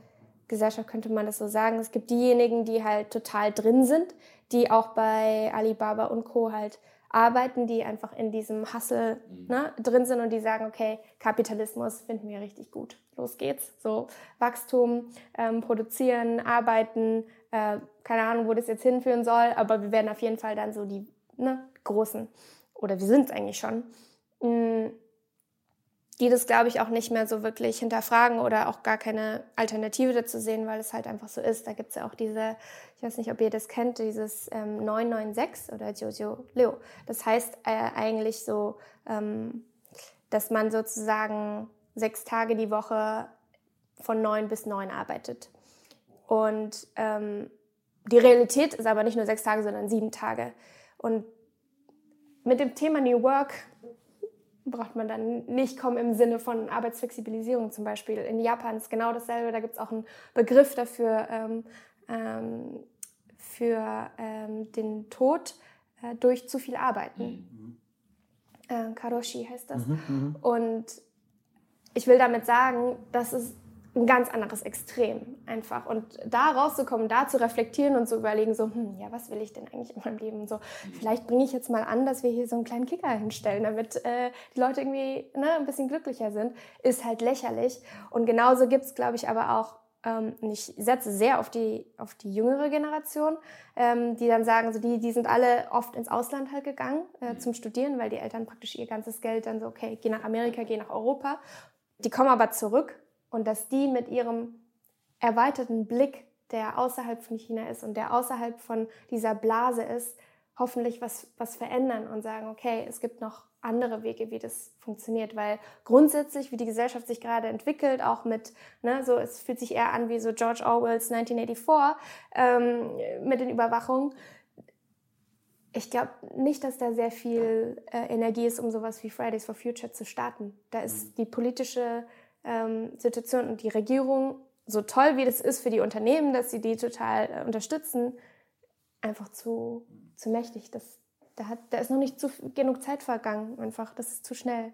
Gesellschaft, könnte man das so sagen, es gibt diejenigen, die halt total drin sind, die auch bei Alibaba und Co. halt arbeiten, die einfach in diesem Hustle mhm. ne, drin sind und die sagen, okay, Kapitalismus finden wir richtig gut. Los geht's. So Wachstum, ähm, produzieren, arbeiten, äh, keine Ahnung, wo das jetzt hinführen soll, aber wir werden auf jeden Fall dann so die ne, großen oder wir sind es eigentlich schon, mm, die das, glaube ich, auch nicht mehr so wirklich hinterfragen oder auch gar keine Alternative dazu sehen, weil es halt einfach so ist. Da gibt es ja auch diese, ich weiß nicht, ob ihr das kennt, dieses ähm, 996 oder Jojo Leo. Das heißt äh, eigentlich so, ähm, dass man sozusagen sechs Tage die Woche von neun bis neun arbeitet. Und ähm, die Realität ist aber nicht nur sechs Tage, sondern sieben Tage. Und mit dem Thema New Work braucht man dann nicht kommen im Sinne von Arbeitsflexibilisierung zum Beispiel. In Japan ist genau dasselbe, da gibt es auch einen Begriff dafür, ähm, ähm, für ähm, den Tod äh, durch zu viel Arbeiten. Mhm. Äh, Karoshi heißt das. Mhm, mhm. Und ich will damit sagen, dass es ein ganz anderes Extrem einfach. Und da rauszukommen, da zu reflektieren und zu überlegen, so, hm, ja, was will ich denn eigentlich in meinem Leben? So, vielleicht bringe ich jetzt mal an, dass wir hier so einen kleinen Kicker hinstellen, damit äh, die Leute irgendwie ne, ein bisschen glücklicher sind, ist halt lächerlich. Und genauso gibt es, glaube ich, aber auch, ähm, ich setze sehr auf die, auf die jüngere Generation, ähm, die dann sagen, so die, die sind alle oft ins Ausland halt gegangen äh, zum Studieren, weil die Eltern praktisch ihr ganzes Geld dann so, okay, geh nach Amerika, geh nach Europa. Die kommen aber zurück und dass die mit ihrem erweiterten Blick, der außerhalb von China ist und der außerhalb von dieser Blase ist, hoffentlich was, was verändern und sagen, okay, es gibt noch andere Wege, wie das funktioniert, weil grundsätzlich, wie die Gesellschaft sich gerade entwickelt, auch mit, ne, so, es fühlt sich eher an wie so George Orwells 1984 ähm, mit den Überwachungen. Ich glaube nicht, dass da sehr viel äh, Energie ist, um sowas wie Fridays for Future zu starten. Da ist mhm. die politische ähm, Situation und die Regierung, so toll wie das ist für die Unternehmen, dass sie die total äh, unterstützen, einfach zu, zu mächtig. Das, da, hat, da ist noch nicht zu, genug Zeit vergangen, einfach. Das ist zu schnell.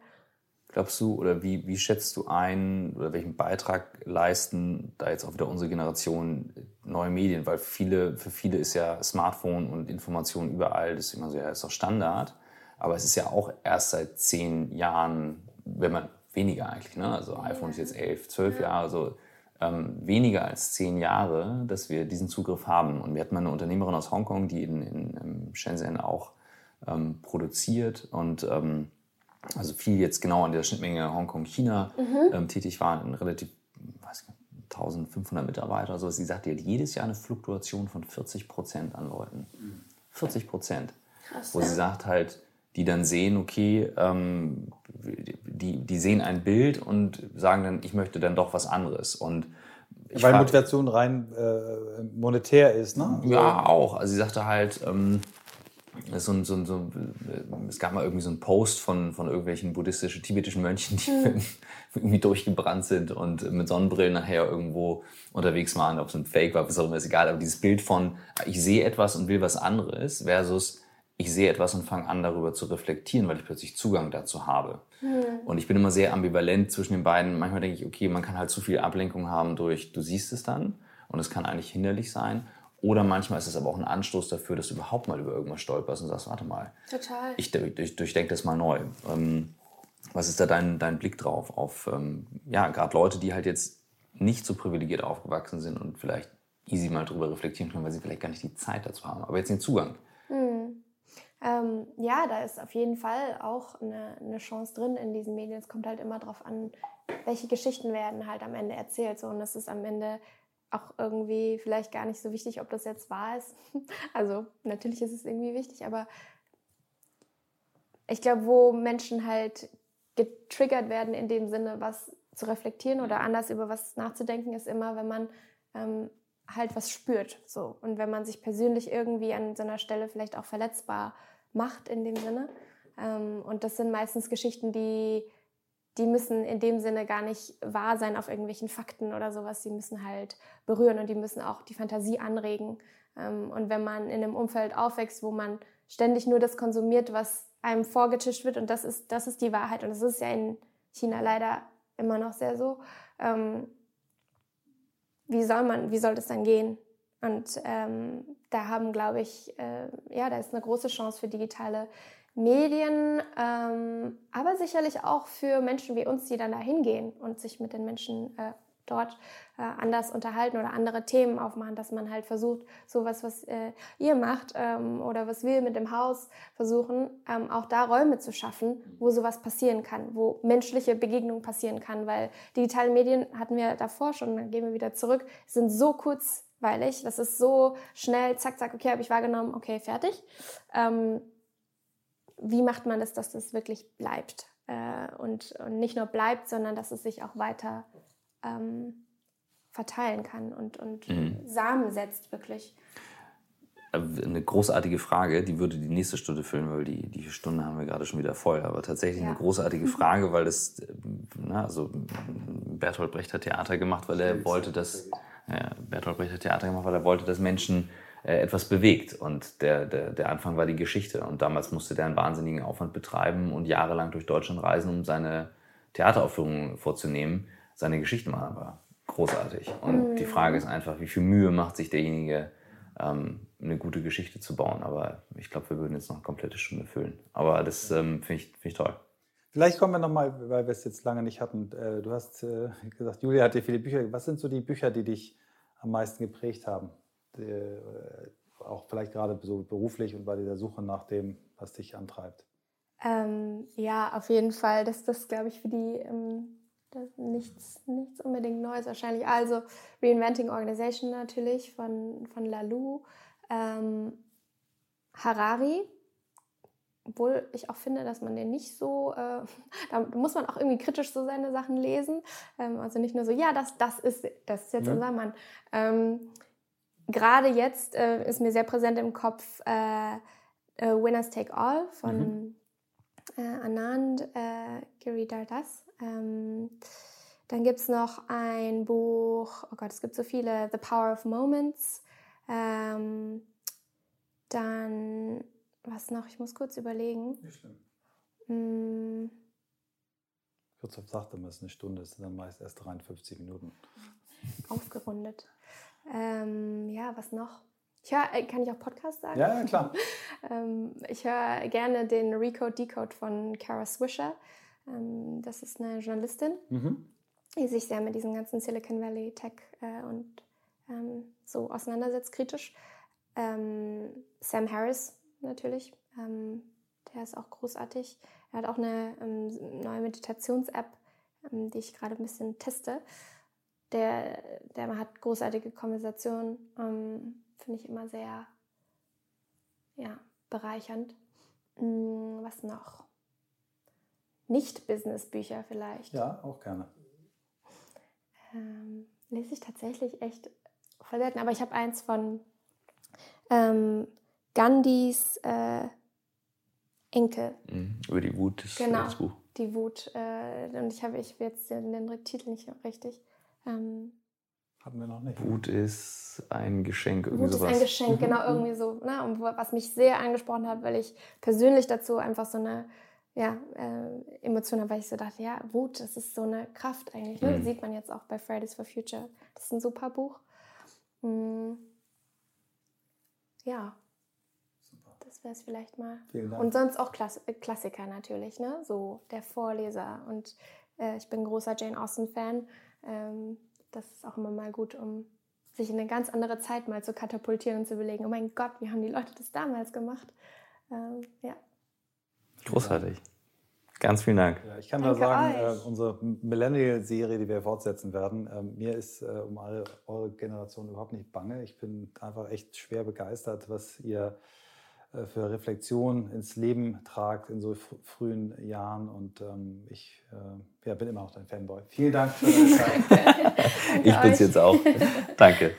Glaubst du oder wie, wie schätzt du ein oder welchen Beitrag leisten da jetzt auch wieder unsere Generation neue Medien? Weil viele, für viele ist ja Smartphone und Information überall, das ist immer so, ja, ist doch Standard. Aber es ist ja auch erst seit zehn Jahren, wenn man weniger eigentlich. Ne? Also iPhone ist jetzt elf, zwölf Jahre, so ähm, weniger als zehn Jahre, dass wir diesen Zugriff haben. Und wir hatten mal eine Unternehmerin aus Hongkong, die in, in, in Shenzhen auch ähm, produziert und ähm, also viel jetzt genau an der Schnittmenge Hongkong-China mhm. ähm, tätig war, ein relativ, weiß nicht, 1500 Mitarbeiter, so. Sie sagt, die hat jedes Jahr eine Fluktuation von 40 Prozent an Leuten. 40 Prozent. Wo sie sagt halt, die dann sehen, okay, ähm, die, die sehen ein Bild und sagen dann, ich möchte dann doch was anderes. Und Weil frag, Motivation rein äh, monetär ist, ne? Ja, auch. Also sie sagte halt, ähm, so, so, so, es gab mal irgendwie so einen Post von, von irgendwelchen buddhistischen, tibetischen Mönchen, die mhm. irgendwie durchgebrannt sind und mit Sonnenbrillen nachher irgendwo unterwegs waren, ob es ein Fake war, was auch immer, ist egal. Aber dieses Bild von, ich sehe etwas und will was anderes versus, ich sehe etwas und fange an, darüber zu reflektieren, weil ich plötzlich Zugang dazu habe. Mhm. Und ich bin immer sehr ambivalent zwischen den beiden. Manchmal denke ich, okay, man kann halt zu viel Ablenkung haben durch, du siehst es dann und es kann eigentlich hinderlich sein. Oder manchmal ist es aber auch ein Anstoß dafür, dass du überhaupt mal über irgendwas stolperst und sagst, warte mal. Total. Ich durch, durchdenke das mal neu. Ähm, was ist da dein, dein Blick drauf? Auf, ähm, ja, gerade Leute, die halt jetzt nicht so privilegiert aufgewachsen sind und vielleicht easy mal drüber reflektieren können, weil sie vielleicht gar nicht die Zeit dazu haben, aber jetzt den Zugang. Ähm, ja, da ist auf jeden Fall auch eine, eine, Chance drin in diesen Medien. Es kommt halt immer darauf an, welche Geschichten werden halt am Ende erzählt. So, und das ist am Ende auch irgendwie vielleicht gar nicht so wichtig, ob das jetzt wahr ist. Also natürlich ist es irgendwie wichtig, aber ich glaube, wo Menschen halt getriggert werden in dem Sinne, was zu reflektieren oder anders über was nachzudenken, ist immer, wenn man ähm, halt was spürt. So. Und wenn man sich persönlich irgendwie an so einer Stelle vielleicht auch verletzbar macht in dem Sinne. Ähm, und das sind meistens Geschichten, die, die müssen in dem Sinne gar nicht wahr sein auf irgendwelchen Fakten oder sowas. Die müssen halt berühren und die müssen auch die Fantasie anregen. Ähm, und wenn man in einem Umfeld aufwächst, wo man ständig nur das konsumiert, was einem vorgetischt wird, und das ist, das ist die Wahrheit, und das ist ja in China leider immer noch sehr so, ähm, wie soll man, wie soll das dann gehen? Und ähm, da haben, glaube ich, äh, ja, da ist eine große Chance für digitale Medien, ähm, aber sicherlich auch für Menschen wie uns, die dann da hingehen und sich mit den Menschen äh, dort äh, anders unterhalten oder andere Themen aufmachen, dass man halt versucht, sowas, was äh, ihr macht ähm, oder was wir mit dem Haus versuchen, ähm, auch da Räume zu schaffen, wo sowas passieren kann, wo menschliche Begegnung passieren kann, weil digitale Medien hatten wir davor schon, dann gehen wir wieder zurück, sind so kurzweilig, das ist so schnell, zack, zack, okay, habe ich wahrgenommen, okay, fertig. Ähm, wie macht man das, dass das wirklich bleibt? Äh, und, und nicht nur bleibt, sondern dass es sich auch weiter ähm, verteilen kann und, und mhm. Samen setzt wirklich. Eine großartige Frage, die würde die nächste Stunde füllen, weil die, die Stunde haben wir gerade schon wieder voll. Aber tatsächlich ja. eine großartige Frage, weil das, äh, na, also Bertolt Brecht hat Theater gemacht, weil er wollte, dass Bertolt Brecht hat Theater gemacht, weil er wollte, dass Menschen äh, etwas bewegt. Und der, der, der Anfang war die Geschichte. Und damals musste der einen wahnsinnigen Aufwand betreiben und jahrelang durch Deutschland reisen, um seine Theateraufführungen vorzunehmen seine Geschichten waren aber großartig. Und mhm. die Frage ist einfach, wie viel Mühe macht sich derjenige, ähm, eine gute Geschichte zu bauen. Aber ich glaube, wir würden jetzt noch eine komplette Stunde füllen. Aber das ähm, finde ich, find ich toll. Vielleicht kommen wir nochmal, weil wir es jetzt lange nicht hatten. Äh, du hast äh, gesagt, Julia hat dir viele Bücher. Was sind so die Bücher, die dich am meisten geprägt haben? Äh, auch vielleicht gerade so beruflich und bei dieser Suche nach dem, was dich antreibt. Ähm, ja, auf jeden Fall. Das ist, glaube ich, für die ähm, nichts, nichts unbedingt Neues wahrscheinlich. Also Reinventing Organization natürlich von, von Lalou. Ähm, Harari, obwohl ich auch finde, dass man den nicht so, äh, da muss man auch irgendwie kritisch so seine Sachen lesen. Ähm, also nicht nur so, ja, das, das, ist, das ist jetzt ja. unser Mann. Ähm, Gerade jetzt äh, ist mir sehr präsent im Kopf äh, äh Winners Take All von mhm. Äh, Anand äh, Giridharadas. Ähm, dann gibt es noch ein Buch, oh Gott, es gibt so viele, The Power of Moments. Ähm, dann, was noch? Ich muss kurz überlegen. Nicht schlimm. Hm. Kürzhoff sagte immer, es ist eine Stunde, es sind dann meist erst 53 Minuten. Aufgerundet. Ähm, ja, was noch? Ich hör, äh, kann ich auch Podcast sagen? Ja, ja klar. ähm, ich höre gerne den Recode Decode von Kara Swisher. Ähm, das ist eine Journalistin, mhm. die sich sehr mit diesem ganzen Silicon Valley Tech äh, und ähm, so auseinandersetzt, kritisch. Ähm, Sam Harris natürlich, ähm, der ist auch großartig. Er hat auch eine ähm, neue Meditations-App, ähm, die ich gerade ein bisschen teste. Der, der hat großartige Konversationen, finde ich immer sehr ja, bereichernd. Hm, was noch? Nicht-Business-Bücher vielleicht. Ja, auch gerne. Ähm, lese ich tatsächlich echt voll selten, aber ich habe eins von ähm, Gandhis äh, Enkel. Mhm, über die Wut ist genau, das Buch. Die Wut. Äh, und ich habe ich jetzt den, den Titel nicht richtig. Ähm, Hatten wir noch nicht. Wut ist ein Geschenk. Wut ist ein Geschenk, genau, mhm. irgendwie so. Ne? Und was mich sehr angesprochen hat, weil ich persönlich dazu einfach so eine ja, äh, emotional, weil ich so dachte, ja, Wut, das ist so eine Kraft eigentlich. Ne? Mhm. sieht man jetzt auch bei Fridays for Future. Das ist ein super Buch. Mhm. Ja. Das wäre es vielleicht mal. Vielen Dank. Und sonst auch Klass äh, Klassiker natürlich, ne? So der Vorleser. Und äh, ich bin ein großer Jane Austen-Fan. Ähm, das ist auch immer mal gut, um sich in eine ganz andere Zeit mal zu katapultieren und zu überlegen, oh mein Gott, wie haben die Leute das damals gemacht? Ähm, ja. Großartig. Ganz vielen Dank. Ja, ich kann Danke nur sagen, äh, unsere Millennial-Serie, die wir fortsetzen werden, äh, mir ist äh, um alle eure Generation überhaupt nicht bange. Ich bin einfach echt schwer begeistert, was ihr äh, für Reflexion ins Leben tragt in so frühen Jahren. Und ähm, ich äh, ja, bin immer noch dein Fanboy. Vielen Dank für deine Zeit. ich bin es jetzt auch. Danke.